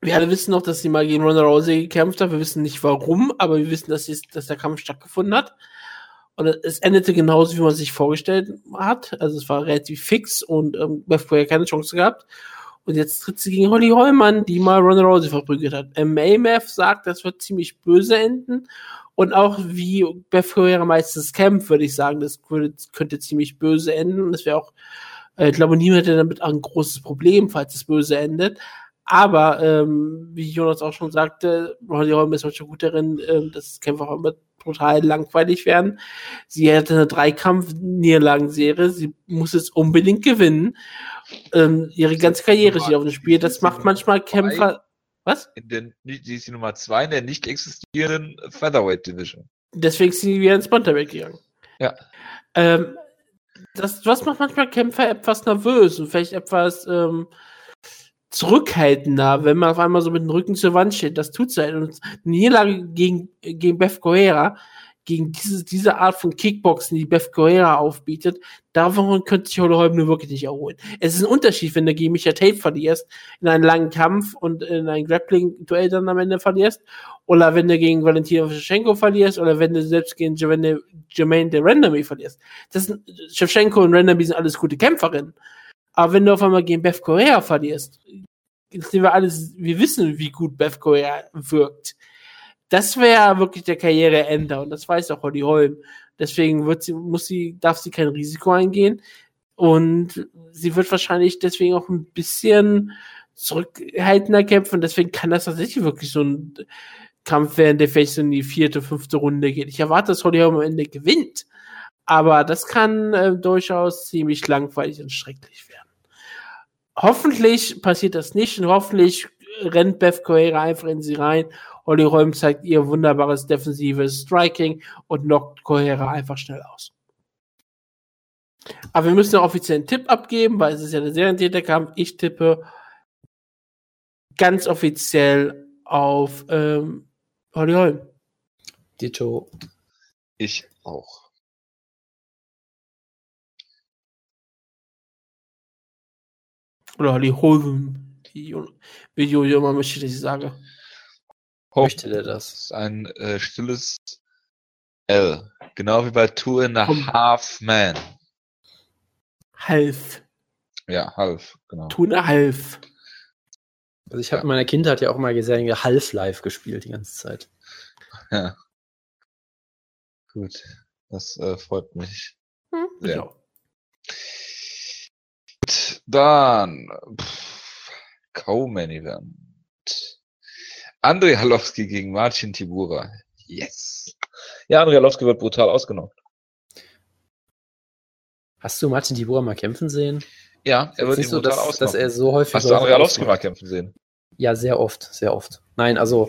wir alle wissen noch, dass sie mal gegen Ronda Rousey gekämpft hat. Wir wissen nicht warum, aber wir wissen, dass, dass der Kampf stattgefunden hat. Und es endete genauso, wie man sich vorgestellt hat. Also es war relativ fix und ähm, Beth Correa keine Chance gehabt. Und jetzt tritt sie gegen Holly Holman, die mal Ronda Rousey verprügelt hat. Ähm, sagt, das wird ziemlich böse enden. Und auch wie Beth Correa meistens kämpft, würde ich sagen, das würde, könnte ziemlich böse enden. Und es wäre auch, äh, ich glaube, niemand hätte damit ein großes Problem, falls es böse endet. Aber ähm, wie Jonas auch schon sagte, Holly Holm ist manchmal gut darin, ähm, dass Kämpfe auch immer total langweilig werden. Sie hatte eine Dreikampf-Niederlagenserie. Sie muss es unbedingt gewinnen. Ähm, ihre ganze Karriere steht auf dem Spiel. Das macht manchmal Kämpfer. Was? In nicht- die ist die Nummer zwei in der nicht existierenden Featherweight Division. Deswegen sind sie wieder ins Bantamweight gegangen. Ja. Ähm, das, das macht manchmal Kämpfer etwas nervös und vielleicht etwas ähm, zurückhaltender, wenn man auf einmal so mit dem Rücken zur Wand steht. Das tut halt. Und eine Niederlage gegen, gegen Beth Correa, gegen diese, diese Art von Kickboxen, die Beth Correa aufbietet, davon könnte sich Holly nur wirklich nicht erholen. Es ist ein Unterschied, wenn du gegen Micha Tate verlierst, in einem langen Kampf und in ein Grappling-Duell dann am Ende verlierst, oder wenn du gegen Valentina Shevchenko verlierst, oder wenn du selbst gegen Jermaine, Jermaine de Randomly verlierst. Das sind, Shevchenko und Randomly sind alles gute Kämpferinnen. Aber wenn du auf einmal gegen Beth Correa verlierst, sind wir alles, wir wissen, wie gut Beth Correa wirkt. Das wäre wirklich der Karriereender und das weiß auch Holly Holm. Deswegen wird sie, muss sie, darf sie kein Risiko eingehen. Und sie wird wahrscheinlich deswegen auch ein bisschen zurückhaltender kämpfen. Deswegen kann das tatsächlich wirklich so ein Kampf werden, der vielleicht so in die vierte, fünfte Runde geht. Ich erwarte, dass Holly Holm am Ende gewinnt. Aber das kann äh, durchaus ziemlich langweilig und schrecklich werden. Hoffentlich passiert das nicht und hoffentlich rennt Beth Correa einfach in sie rein. Holly Holm zeigt ihr wunderbares defensives Striking und knockt Correa einfach schnell aus. Aber wir müssen noch offiziell einen Tipp abgeben, weil es ist ja der Serientäterkampf. Ich tippe ganz offiziell auf ähm, Holly Holm. Ditto. Ich auch. Oder Holly Holm. Wie Jojo immer möchte, dass ich sage. Möchte der Das das? ist ein äh, stilles L. Genau wie bei Two and a Komm. Half Man. Half. Ja, half, genau. Tuna Half. Also ich habe in meiner Kindheit ja auch mal gesehen, Half-Life gespielt die ganze Zeit. Ja. Gut. Das äh, freut mich. Hm, Ja. ja. Gut, dann pff, Co-Main Event. Andrei Halowski gegen Marcin Tibura. Yes. Ja, Andrei Halowski wird brutal ausgenockt. Hast du Martin Tibura mal kämpfen sehen? Ja, er wird nicht so, brutal dass, dass er so häufig. Hast du Andrei Halowski mal kämpfen sehen? Ja, sehr oft, sehr oft. Nein, also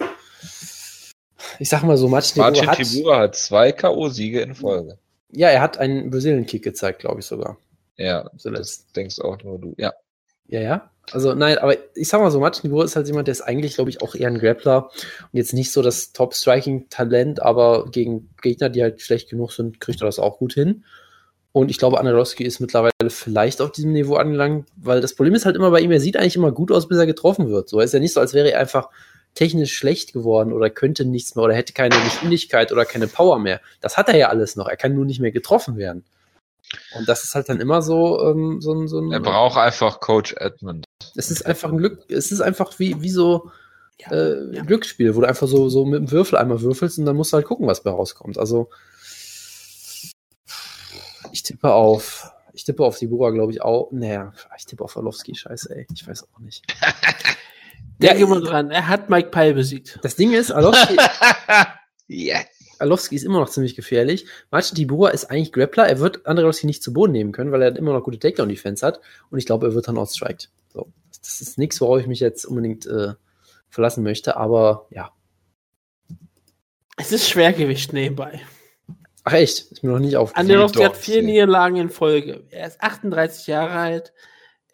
ich sag mal so, Martin Tibura Marcin hat, Tibura hat zwei K.O.-Siege in Folge. ja, er hat einen Brasilien-Kick gezeigt, glaube ich sogar. Ja, Zuletzt. das denkst auch nur du. Ja. Ja, ja. Also nein, aber ich sag mal so, Martin Tibura ist halt jemand, der ist eigentlich, glaube ich, auch eher ein Grappler und jetzt nicht so das Top-Striking-Talent, aber gegen Gegner, die halt schlecht genug sind, kriegt er das auch gut hin. Und ich glaube, Anadolski ist mittlerweile vielleicht auf diesem Niveau angelangt, weil das Problem ist halt immer bei ihm, er sieht eigentlich immer gut aus, bis er getroffen wird. So ist ja nicht so, als wäre er einfach technisch schlecht geworden oder könnte nichts mehr oder hätte keine Geschwindigkeit oder keine Power mehr. Das hat er ja alles noch. Er kann nur nicht mehr getroffen werden. Und das ist halt dann immer so, ähm, so ein, so ein Er braucht einfach Coach Edmund. es ist einfach ein Glück, es ist einfach wie, wie so Ja, äh, ja. Glücksspiel, wo du einfach so, so mit dem Würfel einmal würfelst und dann musst du halt gucken, was bei rauskommt. Also ich tippe auf, ich tippe auf Sibura, glaube ich, auch. Naja, ich tippe auf Orlowski, scheiße, ey. Ich weiß auch nicht. Denke Ja, mal dran, er hat Mike Pyle besiegt. Das Ding ist, Orlowski, yes. Arlovski ist immer noch ziemlich gefährlich. Marcin Tibura ist eigentlich Grappler. Er wird andere Arlovski nicht zu Boden nehmen können, weil er immer noch gute Takedown-Defense hat. Und ich glaube, er wird dann outstriked. So. Das ist nichts, worauf ich mich jetzt unbedingt äh, verlassen möchte. Aber ja. Es ist Schwergewicht nebenbei. Ach echt? Ist mir noch nicht aufgefallen. Anderowski hat doch, vier Niederlagen in Folge. Er ist 38 Jahre alt,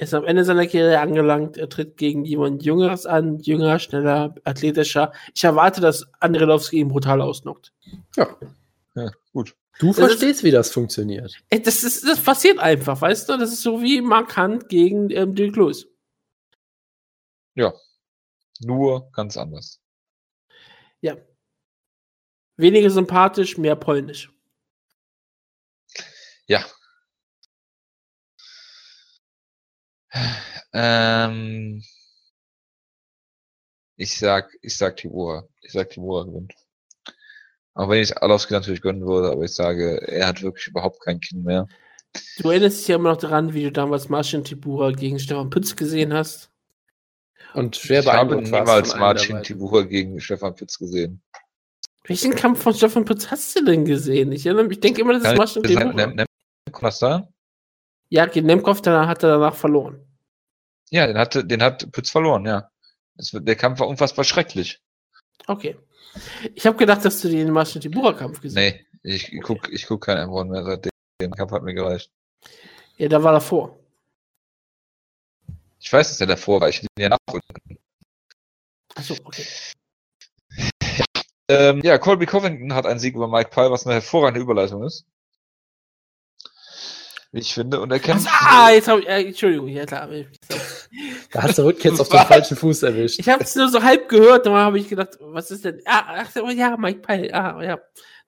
ist am Ende seiner Karriere angelangt. Er tritt gegen jemand Jüngeres an, jünger, schneller, athletischer. Ich erwarte, dass Andrelowski ihn brutal ausnockt. Ja. Ja, gut. Du Das verstehst, wie das funktioniert. Ey, Das, ist, das passiert einfach, weißt du? Das ist so wie Mark Hunt gegen ähm, Dirk Lewis. Nur ganz anders. Ja. Weniger sympathisch, mehr polnisch. Ja. Ähm, ich sag, ich sag Tibura. Ich sag Tibura gewinnt. Auch wenn ich Alowski natürlich gönnen würde, aber ich sage, er hat wirklich überhaupt kein Kinn mehr. Du erinnerst dich ja immer noch daran, wie du damals Marcin Tibura gegen Stefan Pütz gesehen hast. Und schwer ich habe niemals Marcin beiden. Tibura gegen Stefan Pitz gesehen. Welchen Kampf von Stefan Pütz hast du denn gesehen? Ich, erinnere mich- ich denke immer, das ist Marcin Ne- Tibura. ne- ne- Kann das sein? Ja, gegen Nemkov danach hat er danach verloren. Ja, den hatte, den hat Pütz verloren, ja. Das, der Kampf war unfassbar schrecklich. Okay. Ich habe gedacht, dass du den Marcin Tibura-Kampf gesehen hast. Nee, ich guck, ich guck kein M1 mehr seitdem. Der Kampf hat mir gereicht. Ja, da war davor. Ich weiß, dass der davor war. Ich hätte ihn ja nachholen können. Achso, okay. Ähm, ja, Colby Covington hat einen Sieg über Mike Pyle, was eine hervorragende Überleitung ist. Wie ich finde. Und er kämpft. ah, jetzt habe ich, äh, Entschuldigung, ja klar. Da hast du wirklich jetzt auf den falschen Fuß erwischt. Ich habe es nur so halb gehört, da habe ich gedacht, was ist denn? Ah, ach, so, ja, Mike Pyle. Ah, ja.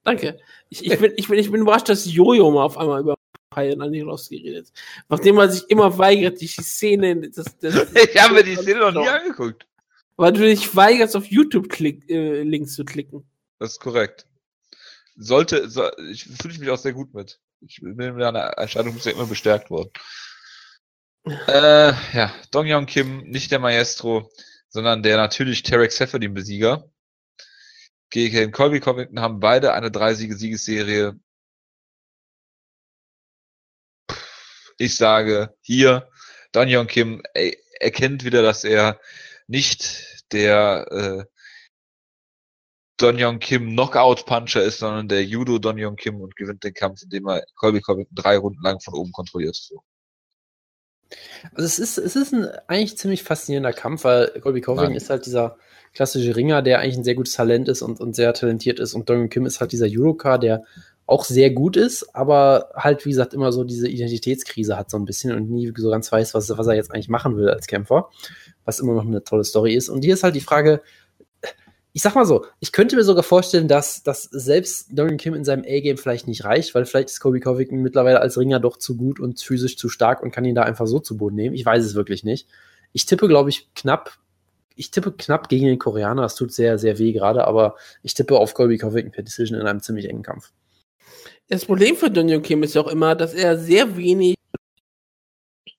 Danke. Ich, ich, bin, ich, bin, ich bin überrascht, dass Jojo mal auf einmal über Pyle und Anilowski redet. Nachdem er sich immer weigert, die Szene, das, das, Ich habe mir die Szene noch nie angeguckt. weil du dich weigerst, auf YouTube-Links äh, Links zu klicken. Das ist korrekt. Sollte, so, ich fühle ich mich auch sehr gut mit. Ich bin mit einer Entscheidung bisher immer bestärkt worden. Äh, ja, Dong Yong Kim, nicht der Maestro, sondern der natürlich Tarek Seferdin Besieger. Gegen Colby Covington haben beide eine Drei-Siege-Siegesserie. Ich sage hier, Don Yong Kim er, erkennt wieder, dass er nicht der äh, Don Yong Kim Knockout Puncher ist, sondern der Judo Don Yong Kim und gewinnt den Kampf, indem er Colby Covington drei Runden lang von oben kontrolliert. So. Also es ist, es ist ein eigentlich ziemlich faszinierender Kampf, weil Colby Covington ist halt dieser klassische Ringer, der eigentlich ein sehr gutes Talent ist und, und sehr talentiert ist. Und Dong Kim ist halt dieser Judoka, der auch sehr gut ist, aber halt, wie gesagt, immer so diese Identitätskrise hat so ein bisschen und nie so ganz weiß, was, was er jetzt eigentlich machen will als Kämpfer, was immer noch eine tolle Story ist. Und hier ist halt die Frage, ich sag mal so, ich könnte mir sogar vorstellen, dass, dass selbst Dorian Kim in seinem A-Game vielleicht nicht reicht, weil vielleicht ist Kobe Covington mittlerweile als Ringer doch zu gut und physisch zu stark und kann ihn da einfach so zu Boden nehmen. Ich weiß es wirklich nicht. Ich tippe, glaube ich, knapp. Ich tippe knapp gegen den Koreaner. Es tut sehr, sehr weh gerade, aber ich tippe auf Colby Covington per Decision in einem ziemlich engen Kampf. Das Problem für Yong Kim ist ja auch immer, dass er sehr wenig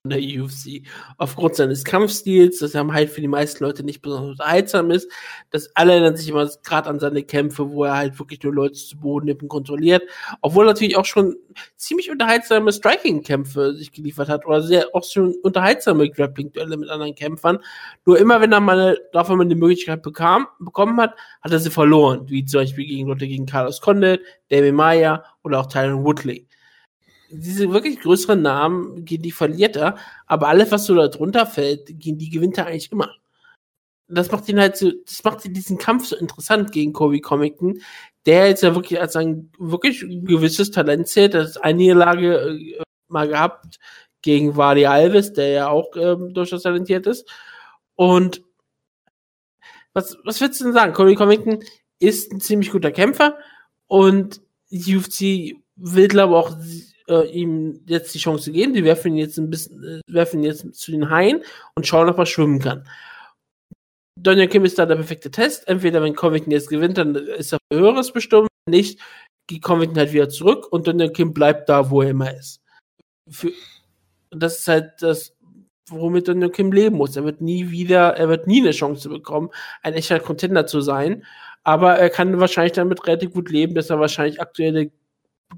in der UFC aufgrund seines Kampfstils, dass er halt für die meisten Leute nicht besonders unterhaltsam ist, dass alle erinnern sich immer gerade an seine Kämpfe, wo er halt wirklich nur Leute zu Boden nimmt und kontrolliert, obwohl er natürlich auch schon ziemlich unterhaltsame Striking-Kämpfe sich geliefert hat oder sehr auch schon unterhaltsame Grappling-Duelle mit anderen Kämpfern. Nur immer, wenn er mal dafür mal die Möglichkeit bekam, bekommen hat, hat er sie verloren, wie zum Beispiel gegen Leute gegen Carlos Condit, David Maya oder auch Tyron Woodley diese wirklich größeren Namen, gegen die verliert er, aber alles, was so da drunter fällt, gegen die gewinnt er eigentlich immer. Das macht ihn halt so, das macht diesen Kampf so interessant gegen Kobe Covington, der jetzt ja wirklich als ein wirklich gewisses Talent zählt. Das ist eine Niederlage äh, mal gehabt gegen Wadi Alves, der ja auch ähm, durchaus talentiert ist. Und was, was würdest du denn sagen? Kobe Covington ist ein ziemlich guter Kämpfer und die UFC will, glaube ich, auch äh, ihm jetzt die Chance geben. Die werfen ihn jetzt ein bisschen, äh, werfen ihn jetzt zu den Haien und schauen, ob er schwimmen kann. Donja Kim ist da der perfekte Test. Entweder wenn Covington jetzt gewinnt, dann ist er für Höheres bestimmt. Wenn nicht, geht Covington halt wieder zurück und Donja Kim bleibt da, wo er immer ist. Für, das ist halt das, womit Donja Kim leben muss. Er wird nie wieder, er wird nie eine Chance bekommen, ein echter Contender zu sein. Aber er kann wahrscheinlich damit relativ gut leben, dass er wahrscheinlich aktuell der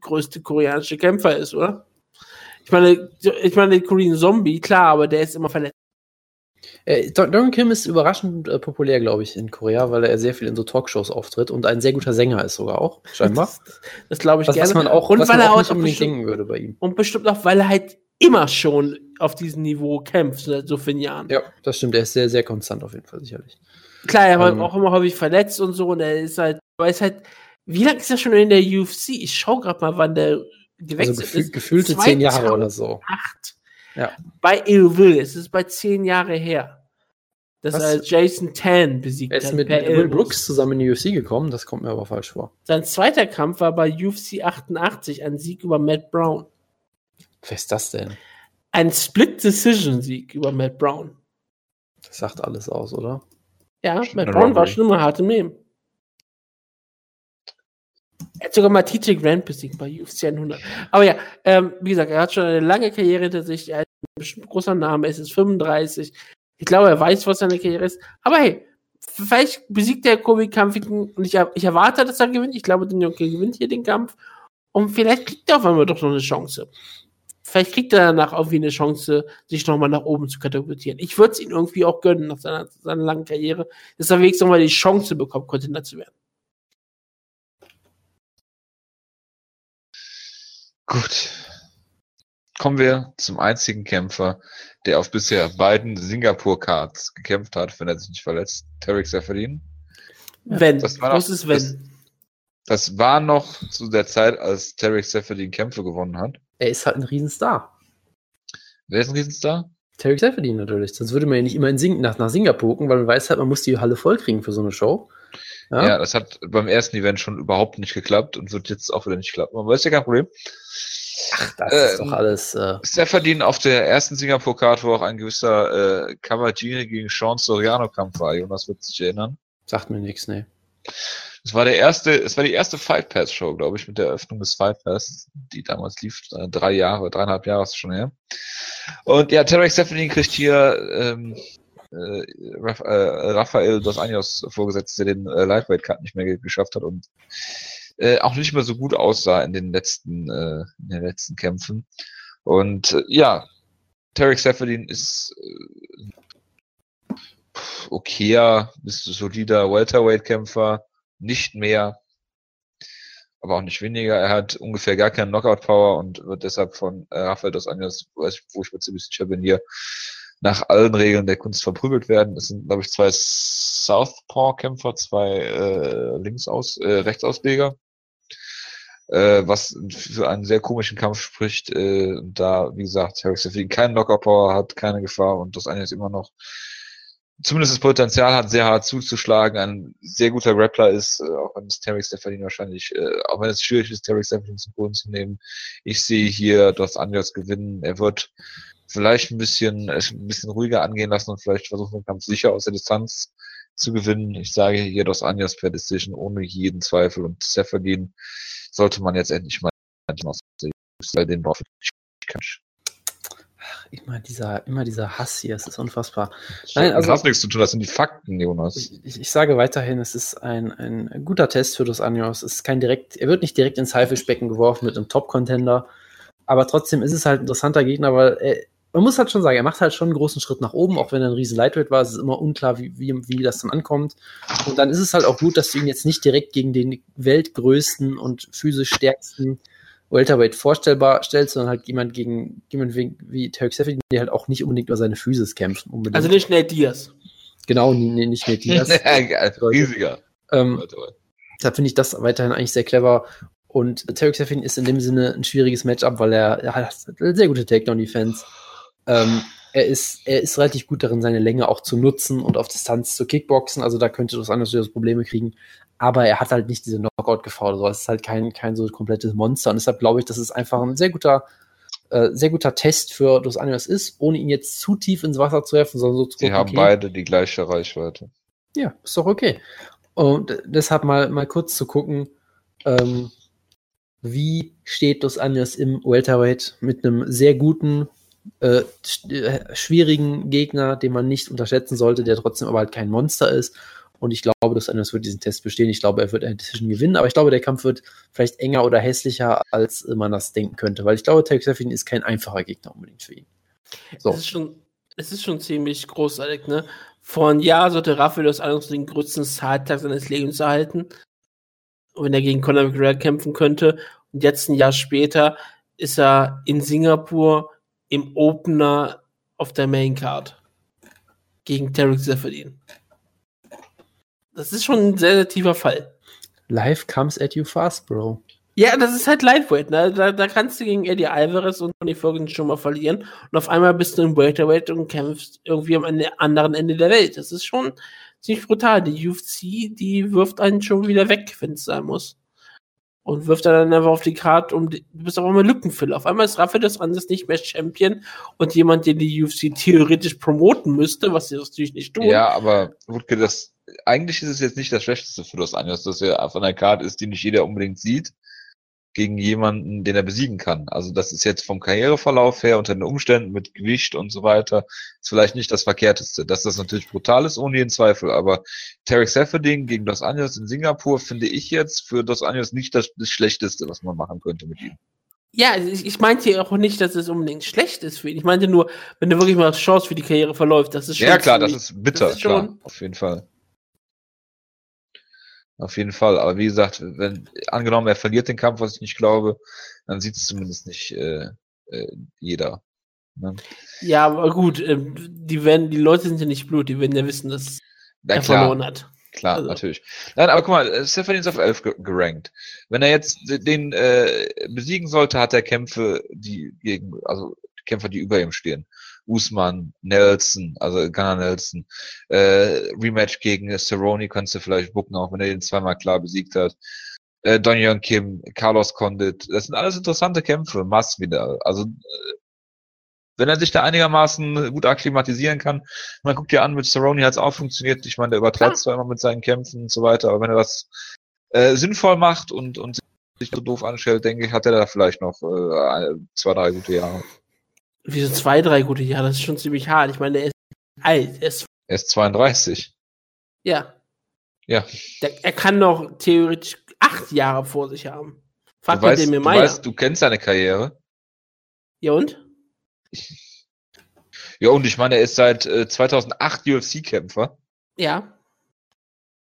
größte koreanische Kämpfer ist, oder? Ich meine, ich meine, Korean Zombie, klar, aber der ist immer verletzt. Äh, Don Kim ist überraschend äh, populär, glaube ich, in Korea, weil er sehr viel in so Talkshows auftritt und ein sehr guter Sänger ist sogar auch, scheinbar. Das, das glaube ich was, gerne. was man auch, und was weil man er auch auch nicht unbedingt denken würde bei ihm. und bestimmt auch, weil er halt immer schon auf diesem Niveau kämpft, seit so vielen Jahren. Ja, das stimmt. Er ist sehr, sehr konstant auf jeden Fall, sicherlich. Klar, er war Ähm. auch immer häufig verletzt und so und er ist halt, aber er ist halt, wie lange ist er schon in der UFC? Ich schau gerade mal, wann der gewechselt Also gefü ist. gefühlte zehn Jahre oder so. 2008. Ja. Bei Ill Will, es ist bei zehn Jahre her. Dass Was? er Jason Tan besiegt Er ist hat. mit Will. Brooks zusammen in die UFC gekommen, das kommt mir aber falsch vor. Sein zweiter Kampf war bei UFC 88, ein Sieg über Matt Brown. Wer ist das denn? Ein Split-Decision-Sieg über Matt Brown. Das sagt alles aus, oder? Ja, Matt Brown war schon immer hart im Nehmen. Er hat sogar mal TJ Grant besiegt bei UFC 100. Aber ja, ähm, wie gesagt, er hat schon eine lange Karriere hinter sich. Er ist ein großer Name. Es ist 35. Ich glaube, er weiß, was seine Karriere ist. Aber hey, vielleicht besiegt der Kobe Covington und ich, ich erwarte, dass er gewinnt. Ich glaube, den Junge gewinnt hier den Kampf. Und vielleicht kriegt er auf einmal doch noch eine Chance. Vielleicht kriegt er danach irgendwie eine Chance, sich nochmal nach oben zu katapultieren. Ich würde es ihm irgendwie auch gönnen nach seiner, seiner langen Karriere, dass er wenigstens nochmal die Chance bekommt, Contender zu werden. Gut. Kommen wir zum einzigen Kämpfer, der auf bisher beiden Singapur-Cards gekämpft hat, wenn er sich nicht verletzt. Tarek Seferdin. wenn. das war Was doch- ist wenn? Das war noch zu der Zeit, als Tarek Seferdin Kämpfe gewonnen hat. Er ist halt ein Riesenstar. Wer ist ein Riesenstar? Tarek Seferdin natürlich. Sonst würde man ja nicht immer in Sing nach, nach Singapur gucken, weil man weiß halt, man muss die Halle vollkriegen für so eine Show. Ja? ja? das hat beim ersten Event schon überhaupt nicht geklappt und wird jetzt auch wieder nicht klappen. Aber ist ja kein Problem. Ach, das äh, ist doch alles. Äh Seferdin auf der ersten Singapur-Card, wo auch ein gewisser äh, Cavagini gegen Sean Soriano Kampf war. Jonas wird sich erinnern. Sagt mir nichts, ne. Es war der erste, es war die erste Fight Pass Show, glaube ich, mit der Eröffnung des Fight Pass, die damals lief, äh, drei Jahre, dreieinhalb Jahre ist schon her. Und ja, Tarek Seferdin kriegt hier ähm, äh, äh, Rafael Dos Anjos vorgesetzt, der den äh, Lightweight Cut nicht mehr geschafft hat und äh, auch nicht mehr so gut aussah in den letzten, äh, in den letzten Kämpfen. Und äh, ja, Tarek Seferdin ist äh, okayer, ist solider Welterweight-Kämpfer, nicht mehr, aber auch nicht weniger. Er hat ungefähr gar keinen Knockout-Power und wird deshalb von äh, Rafael dos Anjos, wo ich mir ziemlich sicher bin, hier nach allen Regeln der Kunst verprügelt werden. Das sind, glaube ich, zwei Southpaw-Kämpfer, zwei äh, Linksaus, äh, Rechtsausleger, äh, was für einen sehr komischen Kampf spricht. Äh, da, wie gesagt, Harry Sefin keinen Knockout-Power hat, keine Gefahr und das eine ist immer noch zumindest das Potenzial hat, sehr hart zuzuschlagen, ein sehr guter Grappler ist, äh, auch wenn es Terry Stephanie wahrscheinlich, äh, auch wenn es schwierig ist, Terry Stephanie zum Boden zu nehmen. Ich sehe hier Dos Anjos gewinnen. Er wird vielleicht ein bisschen, ein bisschen ruhiger angehen lassen und vielleicht versuchen, den Kampf sicher aus der Distanz zu gewinnen. Ich sage hier Dos Anjos per Decision ohne jeden Zweifel und Stephanie sollte man jetzt endlich mal den ich immer dieser, immer dieser Hass hier, es ist unfassbar. Nein, also, das hat nichts zu tun, das sind die Fakten, Jonas. Ich, ich, ich sage weiterhin, es ist ein, ein guter Test für Dos Anjos. Es ist kein direkt, er wird nicht direkt ins Haifischbecken geworfen mit einem Top-Contender, aber trotzdem ist es halt ein interessanter Gegner, weil er, man muss halt schon sagen, er macht halt schon einen großen Schritt nach oben, auch wenn er ein riesen Lightweight war. Es ist immer unklar, wie, wie, wie das dann ankommt. Und dann ist es halt auch gut, dass du ihn jetzt nicht direkt gegen den weltgrößten und physisch stärksten Welterweight vorstellbar stellst, sondern halt jemand gegen jemand wie, wie Tarek Seferdin, der halt auch nicht unbedingt über seine Physis kämpft. Unbedingt. Also nicht Nate Diaz. Genau, nee, nicht Nate Diaz. Riesiger. Ähm, da finde ich das weiterhin eigentlich sehr clever. Und Tarek Seferdin ist in dem Sinne ein schwieriges Matchup, weil er, er hat sehr gute Takedown-Defense. Ähm, er ist, er ist relativ gut darin, seine Länge auch zu nutzen und auf Distanz zu kickboxen. Also da könnte das anders durchaus Probleme kriegen aber er hat halt nicht diese Knockout-Gefahr oder so. Es ist halt kein, kein so komplettes Monster. Und deshalb glaube ich, dass es einfach ein sehr guter, äh, sehr guter Test für Dos Anjos ist, ohne ihn jetzt zu tief ins Wasser zu werfen, sondern so zu gucken, Sie haben okay, beide die gleiche Reichweite. Ja, ist doch okay. Und deshalb mal, mal kurz zu gucken, ähm, wie steht Dos Anjos im Welterweight mit einem sehr guten, äh, äh, schwierigen Gegner, den man nicht unterschätzen sollte, der trotzdem aber halt kein Monster ist und ich glaube, dass Anders wird diesen Test bestehen. Ich glaube, er wird eine Decision gewinnen. Aber ich glaube, der Kampf wird vielleicht enger oder hässlicher, als man das denken könnte. Weil ich glaube, Tarek Sefin ist kein einfacher Gegner unbedingt für ihn. So. Es, ist schon, es ist schon ziemlich großartig, ne? Vor einem Jahr sollte Raphael aus Annos den größten Zahltag seines Lebens erhalten. Wenn er gegen Conor McGregor kämpfen könnte. Und jetzt ein Jahr später ist er in Singapur im Opener auf der Main Card gegen Tarek Seferdin. Das ist schon ein sehr, sehr tiefer Fall. Life comes at you fast, Bro. Ja, das ist halt Lightweight, ne? Da, da kannst du gegen Eddie Alvarez und Tony Ferguson schon mal verlieren. Und auf einmal bist du im Welterweight und kämpfst irgendwie am anderen Ende der Welt. Das ist schon ziemlich brutal. Die UFC, die wirft einen schon wieder weg, wenn es sein muss. Und wirft dann einfach auf die Karte um, du bist auf einmal Lückenfüller. Auf einmal ist Rafael des Andes nicht mehr Champion und jemand, den die UFC theoretisch promoten müsste, was sie natürlich nicht tun. Ja, aber Wutke, das, eigentlich ist es jetzt nicht das Schlechteste für Los Angeles, dass er auf einer Karte ist, die nicht jeder unbedingt sieht, gegen jemanden, den er besiegen kann. Also das ist jetzt vom Karriereverlauf her, unter den Umständen mit Gewicht und so weiter, ist vielleicht nicht das Verkehrteste. Dass das natürlich brutal ist, ohne jeden Zweifel. Aber Tarek Seferdin gegen Los Angeles in Singapur finde ich jetzt für Los Angeles nicht das, das Schlechteste, was man machen könnte mit ihm. Ja, ich, ich meinte hier auch nicht, dass es unbedingt schlecht ist für ihn. Ich meinte nur, wenn du wirklich mal schaust, wie die Karriere verläuft, das ist schon. Ja, klar, das ist bitter, das ist klar, auf jeden Fall. Auf jeden Fall. Aber wie gesagt, wenn angenommen er verliert den Kampf, was ich nicht glaube, dann sieht es zumindest nicht äh, äh, jeder. Ne? Ja, aber gut, äh, die werden, die Leute sind ja nicht blut, die werden ja wissen, dass Na, er klar, verloren hat. Klar, also. natürlich. Nein, aber guck mal, äh, Stephanie ist auf 11 gerankt. Wenn er jetzt den äh, besiegen sollte, hat er Kämpfe, die gegen, also Kämpfer, die über ihm stehen. Usman, Nelson, also Gunnar Nelson. Äh, Rematch gegen Cerrone kannst du vielleicht bucken, auch wenn er den zweimal klar besiegt hat. Äh, Don Young Kim, Carlos Condit, das sind alles interessante Kämpfe. Mass wieder. Also äh, wenn er sich da einigermaßen gut akklimatisieren kann, man guckt ja an, mit Cerrone hat es auch funktioniert. Ich meine, der übertreibt zwar immer mit seinen Kämpfen und so weiter, aber wenn er das äh, sinnvoll macht und, und sich so doof anstellt, denke ich, hat er da vielleicht noch äh, zwei, drei gute Jahre. Wieso zwei, drei gute Jahre? Das ist schon ziemlich hart. Ich meine, er ist alt. Er ist, Er ist 32. ja. Ja. Der, er kann noch theoretisch acht Jahre vor sich haben. Frag Du weißt, mir du weißt, du kennst seine Karriere. Ja und? Ja, und ich meine, er ist seit äh, 2008 UFC-Kämpfer. Ja.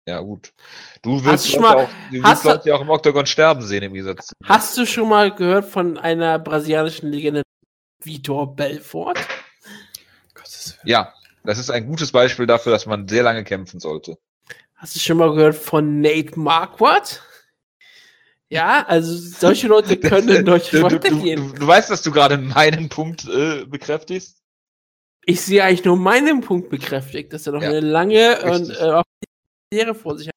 Ja, gut. Du willst Leute mal- auch, du hast willst du- Leute ja auch im Oktagon sterben sehen im Gegensatz. Hast du schon mal gehört von einer brasilianischen Legende Vitor Belfort? Ja, das ist ein gutes Beispiel dafür, dass man sehr lange kämpfen sollte. Hast du schon mal gehört von Nate Marquardt? Ja, also solche Leute können durch du, du, weitergehen. du, du weißt, dass du gerade meinen Punkt äh, bekräftigst? Ich sehe eigentlich nur meinen Punkt bekräftigt, dass er noch Ja, eine lange und äh, auch Karriere vor sich hat.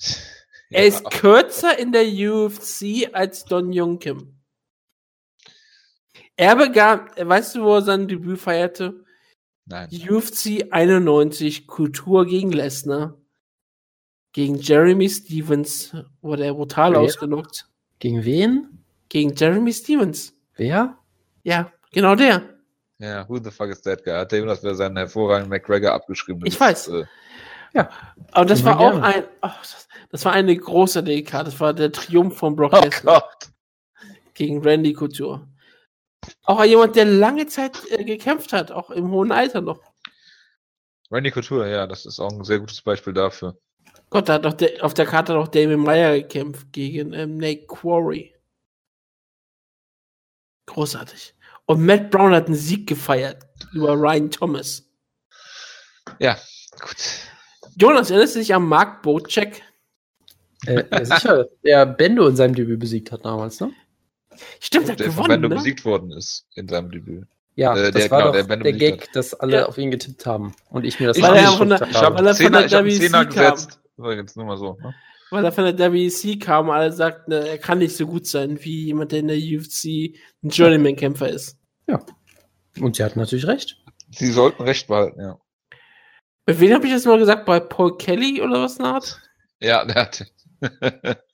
Er ist kürzer in der UFC als Don Jung Kim. Er begann, weißt du, wo er sein Debüt feierte? Nein. UFC 91 Kultur gegen Lesnar. Gegen Jeremy Stevens wurde er brutal Wer? ausgenockt. Gegen wen? Gegen Jeremy Stevens. Wer? Ja, genau der. Ja, who the fuck is that guy? Hat der Jonas wieder seinen hervorragenden McGregor abgeschrieben? Ich weiß. ist, Äh, Aber das war auch gerne. ein, oh, das, das war eine große DK. Das war der Triumph von Brock oh Lesnar Gott. gegen Randy Couture. Auch jemand, der lange Zeit äh, gekämpft hat, auch im hohen Alter noch. Randy Couture, ja, das ist auch ein sehr gutes Beispiel dafür. Gott, da hat doch der, auf der Karte noch Damon Meyer gekämpft gegen ähm, Nate Quarry. Großartig. Und Matt Brown hat einen Sieg gefeiert über Ryan Thomas. Ja, gut. Jonas, erinnerst du dich an Mark Bocek? Äh, ja, sicher, der Bendo in seinem Debüt besiegt hat damals, ne? Stimmt, er hat Der von gewonnen, Bendo ne? besiegt worden ist in seinem Debüt. Ja, Äh, das der- war genau, doch der der, Gag, dass alle Ja. auf ihn getippt haben. Und ich mir das Ich Weil er nicht. von der- Ich habe Weil er von Zehner, der ich hab Zehner kam. gesetzt. Übrigens nur mal so. Ne? Weil er von der WEC kam und alle sagten, er kann nicht so gut sein wie jemand, der in der UFC ein Journeyman-Kämpfer ist. Und sie hatten natürlich recht. Sie sollten recht behalten, ja. Bei wen habe ich das mal gesagt? Bei Paul Kelly oder was in der Art? Ja, der hat.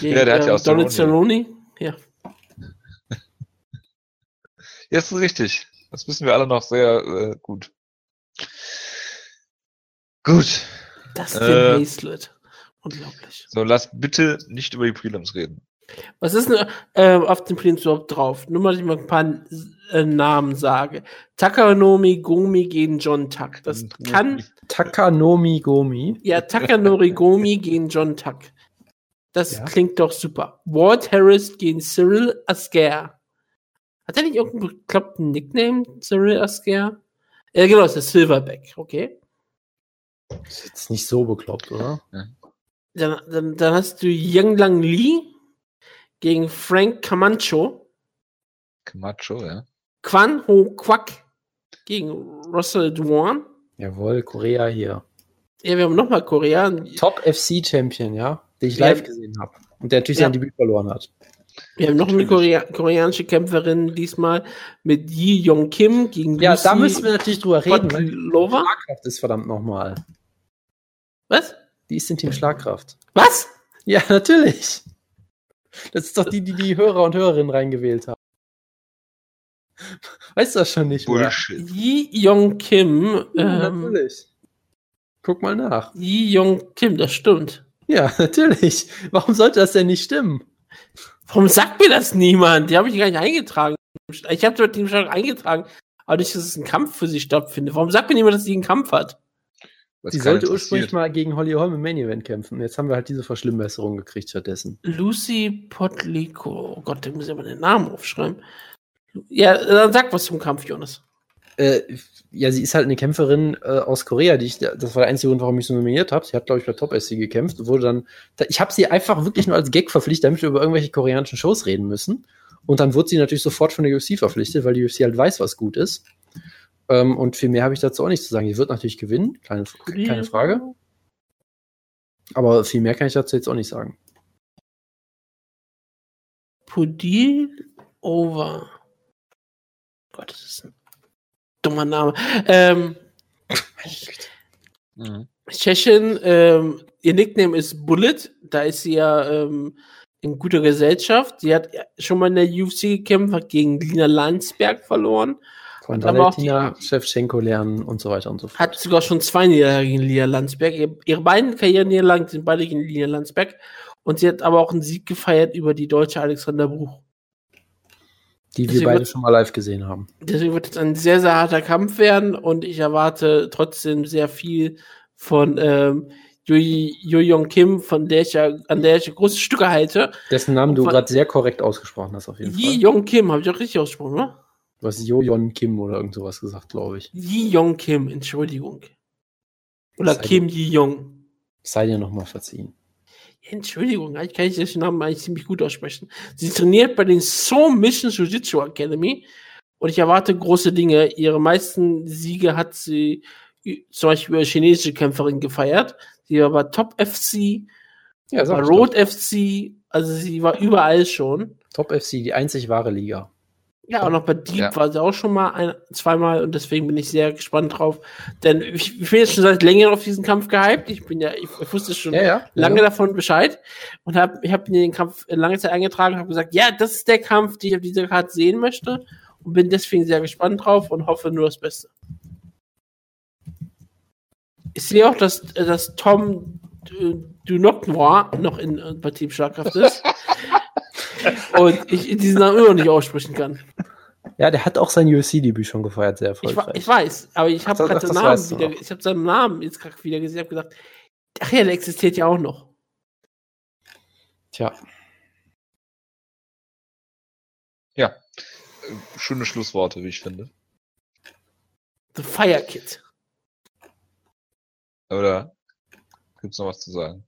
Gegen, Ja, der hat ja ähm, auch Donald Cerrone. Cerrone. Ja. Jetzt ist richtig. Das wissen wir alle noch sehr äh, gut. Gut. Dustin Äh. Hazlett. Unglaublich. So, lass bitte nicht über die Prelims reden. Was ist denn äh, auf dem Plins überhaupt drauf? Nur mal, dass ich mal ein paar äh, Namen sage. Takanomi Gomi gegen John Tuck. Das kann, Takanomi Gomi. ja, Takanori Gomi gegen John Tuck. Das Ja. klingt doch super. Walt Harris gegen Cyril Asker. Hat er nicht irgendeinen bekloppten Nickname, Cyril Asker? Ja, genau, ist der Silverback, okay. Ist jetzt nicht so bekloppt, oder? Dann, dann, dann hast du Yang Lang Lee gegen Frank Camacho. Camacho, ja. Quan Ho Quack gegen Russell Dwan. Jawohl, Korea hier. Ja, wir haben nochmal Korea. Top FC Champion, ja, den ich Ja. live gesehen habe. Und der natürlich Ja. sein Debüt verloren hat. Wir haben noch eine Korea koreanische Kämpferin diesmal mit Yi Yong Kim gegen Ja, Lucy da müssen wir natürlich drüber reden. die Kotlova. Schlagkraft ist verdammt nochmal. Was? Die ist in Team Schlagkraft. Was? Ja, natürlich. Das ist doch die, die die Hörer und Hörerinnen reingewählt haben. Weißt du das schon nicht? mehr? Bullshit. Yi Yong Kim. Ja, Ähm, natürlich. Guck mal nach. Yi Yong Kim, das stimmt. Ja, natürlich. Warum sollte das denn nicht stimmen? Warum sagt mir das niemand? Die habe ich gar nicht eingetragen. Ich habe dort die Entscheidung eingetragen, aber nicht, dass es ein Kampf für sie stattfindet. Warum sagt mir niemand, dass sie einen Kampf hat? Was Sie sollte ursprünglich mal gegen Holly Holm im Main Event kämpfen. Jetzt haben wir halt diese Verschlimmbesserung gekriegt stattdessen. Lucy Potlico. Oh Gott, da muss ich aber den Namen aufschreiben. Ja, dann sag was zum Kampf, Jonas. Äh, ja, sie ist halt eine Kämpferin äh, aus Korea, die ich, das war der einzige Grund, warum ich sie nominiert habe. Sie hat, glaube ich, bei Top SC gekämpft, wurde dann, da- ich habe sie einfach wirklich nur als Gag verpflichtet, damit wir über irgendwelche koreanischen Shows reden müssen. Und dann wird sie natürlich sofort von der UFC verpflichtet, weil die UFC halt weiß, was gut ist. Ähm, und viel mehr habe ich dazu auch nicht zu sagen. Die wird natürlich gewinnen, keine, keine Frage. Aber viel mehr kann ich dazu jetzt auch nicht sagen. Pudil over. Gott, das ist ein dummer Name. Ähm, Mhm. Tschechien, ähm, ihr Nickname ist Bullet. Da ist sie ja ähm, in guter Gesellschaft. Sie hat schon mal in der UFC gekämpft, hat gegen Lina Landsberg verloren. Von Valentina Shevchenko lernen und so weiter und so fort. Hat sogar schon zwei Niederlagen gegen Lina Landsberg. Ihr- Ihre beiden Karriereniederlagen sind beide gegen Lina Landsberg. Und sie hat aber auch einen Sieg gefeiert über die deutsche Alexander Bruch. Die wir deswegen beide wird- schon mal live gesehen haben. Deswegen wird es ein sehr, sehr harter Kampf werden und ich erwarte trotzdem sehr viel von ähm, Jo Young Kim, von der ich ja, an der ich große Stücke halte. Dessen Namen du gerade sehr korrekt ausgesprochen hast, auf jeden Yi Fall. Young Kim, habe ich auch richtig ausgesprochen, ne? Du hast Jojon Kim oder irgend sowas gesagt, glaube ich. Yi Young Kim, Entschuldigung. Oder Sei- Kim Yi Young. Sei dir nochmal verziehen. Entschuldigung, eigentlich kann ich den Namen eigentlich ziemlich gut aussprechen. Sie trainiert bei den So Mission Jiu-Jitsu Academy und ich erwarte große Dinge. Ihre meisten Siege hat sie zum Beispiel über chinesische Kämpferin gefeiert. Sie war bei Top FC, Ja, bei ich Road FC, also sie war überall schon. Top FC, die einzig wahre Liga. Ja, auch noch bei Deep Ja. war sie auch schon mal ein, zweimal und deswegen bin ich sehr gespannt drauf. Denn ich, ich bin jetzt schon seit längerem auf diesen Kampf gehypt. Ich bin ja, ich, ich wusste schon ja. lange ja. davon Bescheid und habe ich habe mir den Kampf lange Zeit eingetragen und habe gesagt, ja, das ist der Kampf, den ich auf dieser Karte sehen möchte und bin deswegen sehr gespannt drauf und hoffe nur das Beste. Ich sehe auch, dass, äh, dass Tom äh, Dunoc-Noir noch in, äh, bei Team Schlagkraft ist und ich diesen Namen immer noch nicht aussprechen kann. Ja, der hat auch sein UFC-Debüt schon gefeiert, sehr Ich, erfolgreich. ich weiß, aber ich habe gerade den Namen wieder, ich habe seinen Namen jetzt gerade wieder gesehen, habe gesagt, ach ja, der existiert ja auch noch. Tja, Ja. Äh, Schöne Schlussworte, wie ich finde. The Fire Kid. Oder gibt's noch was zu sagen?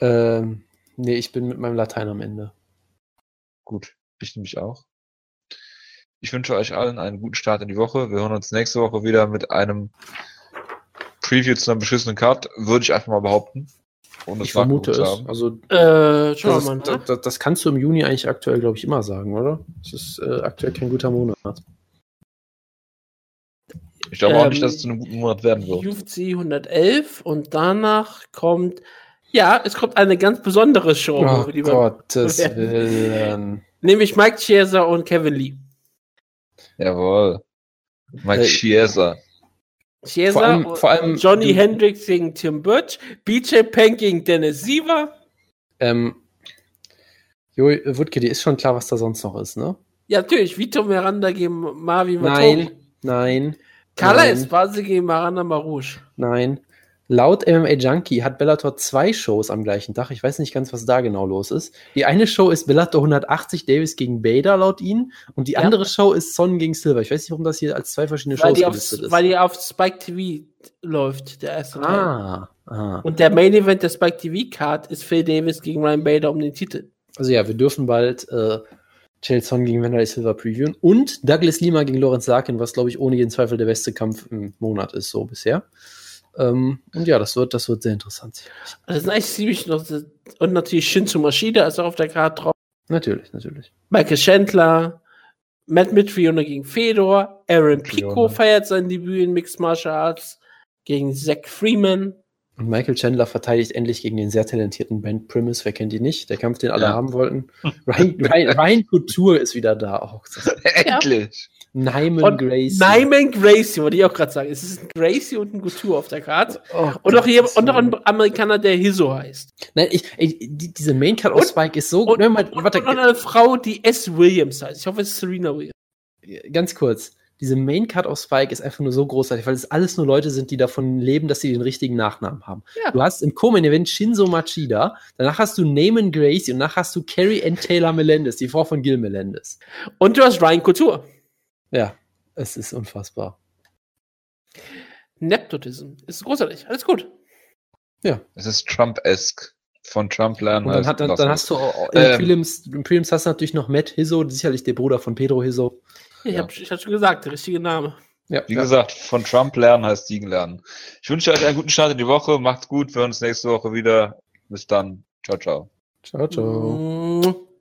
ähm, nee, ich bin mit meinem Latein am Ende. Gut, ich nämlich auch. Ich wünsche euch allen einen guten Start in die Woche. Wir hören uns nächste Woche wieder mit einem Preview zu einer beschissenen Card, würde ich einfach mal behaupten. Ich es vermute es. haben. Also, Äh, das, mal. ist, das, das kannst du im Juni eigentlich aktuell, glaube ich, immer sagen, oder? Es ist äh, aktuell kein guter Monat. Ich glaube auch Ähm, nicht, dass es zu einem guten Monat werden wird. UFC 111 und danach kommt, ja, es kommt eine ganz besondere Show, Oh Gottes. Willen. nämlich Mike Chiesa und Kevin Lee. Jawohl. Mike Äh, Chiesa. Chiesa Vor allem- vor allem- Johnny Hendricks gegen Tim Birch, BJ Penn gegen Dennis Siever. Ähm, Jo, Wutke, dir ist schon klar, was da sonst noch ist, ne? Ja, natürlich, Vito Miranda gegen Marvin Nein, nein, Carla. Esparza gegen Maranda Marouche. nein. Laut MMA Junkie hat Bellator zwei Shows am gleichen Tag. Ich weiß nicht ganz, was da genau los ist. Die eine Show ist Bellator 180 Davis gegen Bader laut ihnen und die Ja. andere Show ist Son gegen Silver. Ich weiß nicht, warum das hier als zwei verschiedene Weil Shows die, auf, gelistet ist. weil die auf Spike TV läuft, der erste Teil. ah, ah. Und der Main Event der Spike TV Card ist Phil Davis gegen Ryan Bader um den Titel. Also ja, wir dürfen bald äh, Chael Son gegen Wanderlei Silver previewen und Douglas Lima gegen Lorenz Larkin, was glaube ich ohne jeden Zweifel der beste Kampf im Monat ist, so bisher. Ähm, und ja, das wird, das wird sehr interessant. Also das ist eigentlich ziemlich noch. Und natürlich Shinzo Maschida ist auch auf der Karte drauf. Natürlich, natürlich. Michael Chandler, Matt Mitrione gegen Fedor, Aaron Pico feiert sein Debüt in Mixed Martial Arts gegen Zack Freeman. Und Michael Chandler verteidigt endlich gegen den sehr talentierten Ben Primus. Wer kennt ihn nicht? Der Kampf, den alle Ja. haben wollten. Ryan, Ryan, Ryan Couture ist wieder da. Oh, ist Endlich! Nyman Und Gracie. Nyman Gracie, wollte ich auch gerade sagen. Es ist ein Gracie und ein Couture auf der Karte. Oh, Und noch, hier, und noch ein Amerikaner, der Hiso heißt. Nein, ich, ey, die, diese Main Card Und- aus Spike ist so. Und, Nein, mal, und, warte, und eine Frau, die S. Williams heißt. Ich hoffe, es ist Serena Williams. ganz kurz. Diese Main Card aus Spike ist einfach nur so großartig, weil es alles nur Leute sind, die davon leben, dass sie den richtigen Nachnamen haben. Ja. Du hast im Co-Main Event Shinzo Machida, danach hast du Naaman Gracie und danach hast du Carrie Ann Taylor Melendez, die Frau von Gil Melendez. Und du hast Ryan Couture. Ja, es ist unfassbar. Nepotism. Ist großartig. Alles gut. Es ist Trump-esque. Von Trump lernen. Und dann, heißt hat, dann, dann hast du auch- in Ähm. Prelims, in Prelims hast du natürlich noch Matt Hizzo, sicherlich der Bruder von Pedro Hizzo. Ich Ja. habe ich hab schon gesagt, der richtige Name. Ja, Wie ja. gesagt, von Trump lernen heißt Siegen lernen. Ich wünsche euch einen guten Start in die Woche. Macht's gut. Wir hören uns nächste Woche wieder. Bis dann. Ciao, ciao. Ciao, ciao. Mm.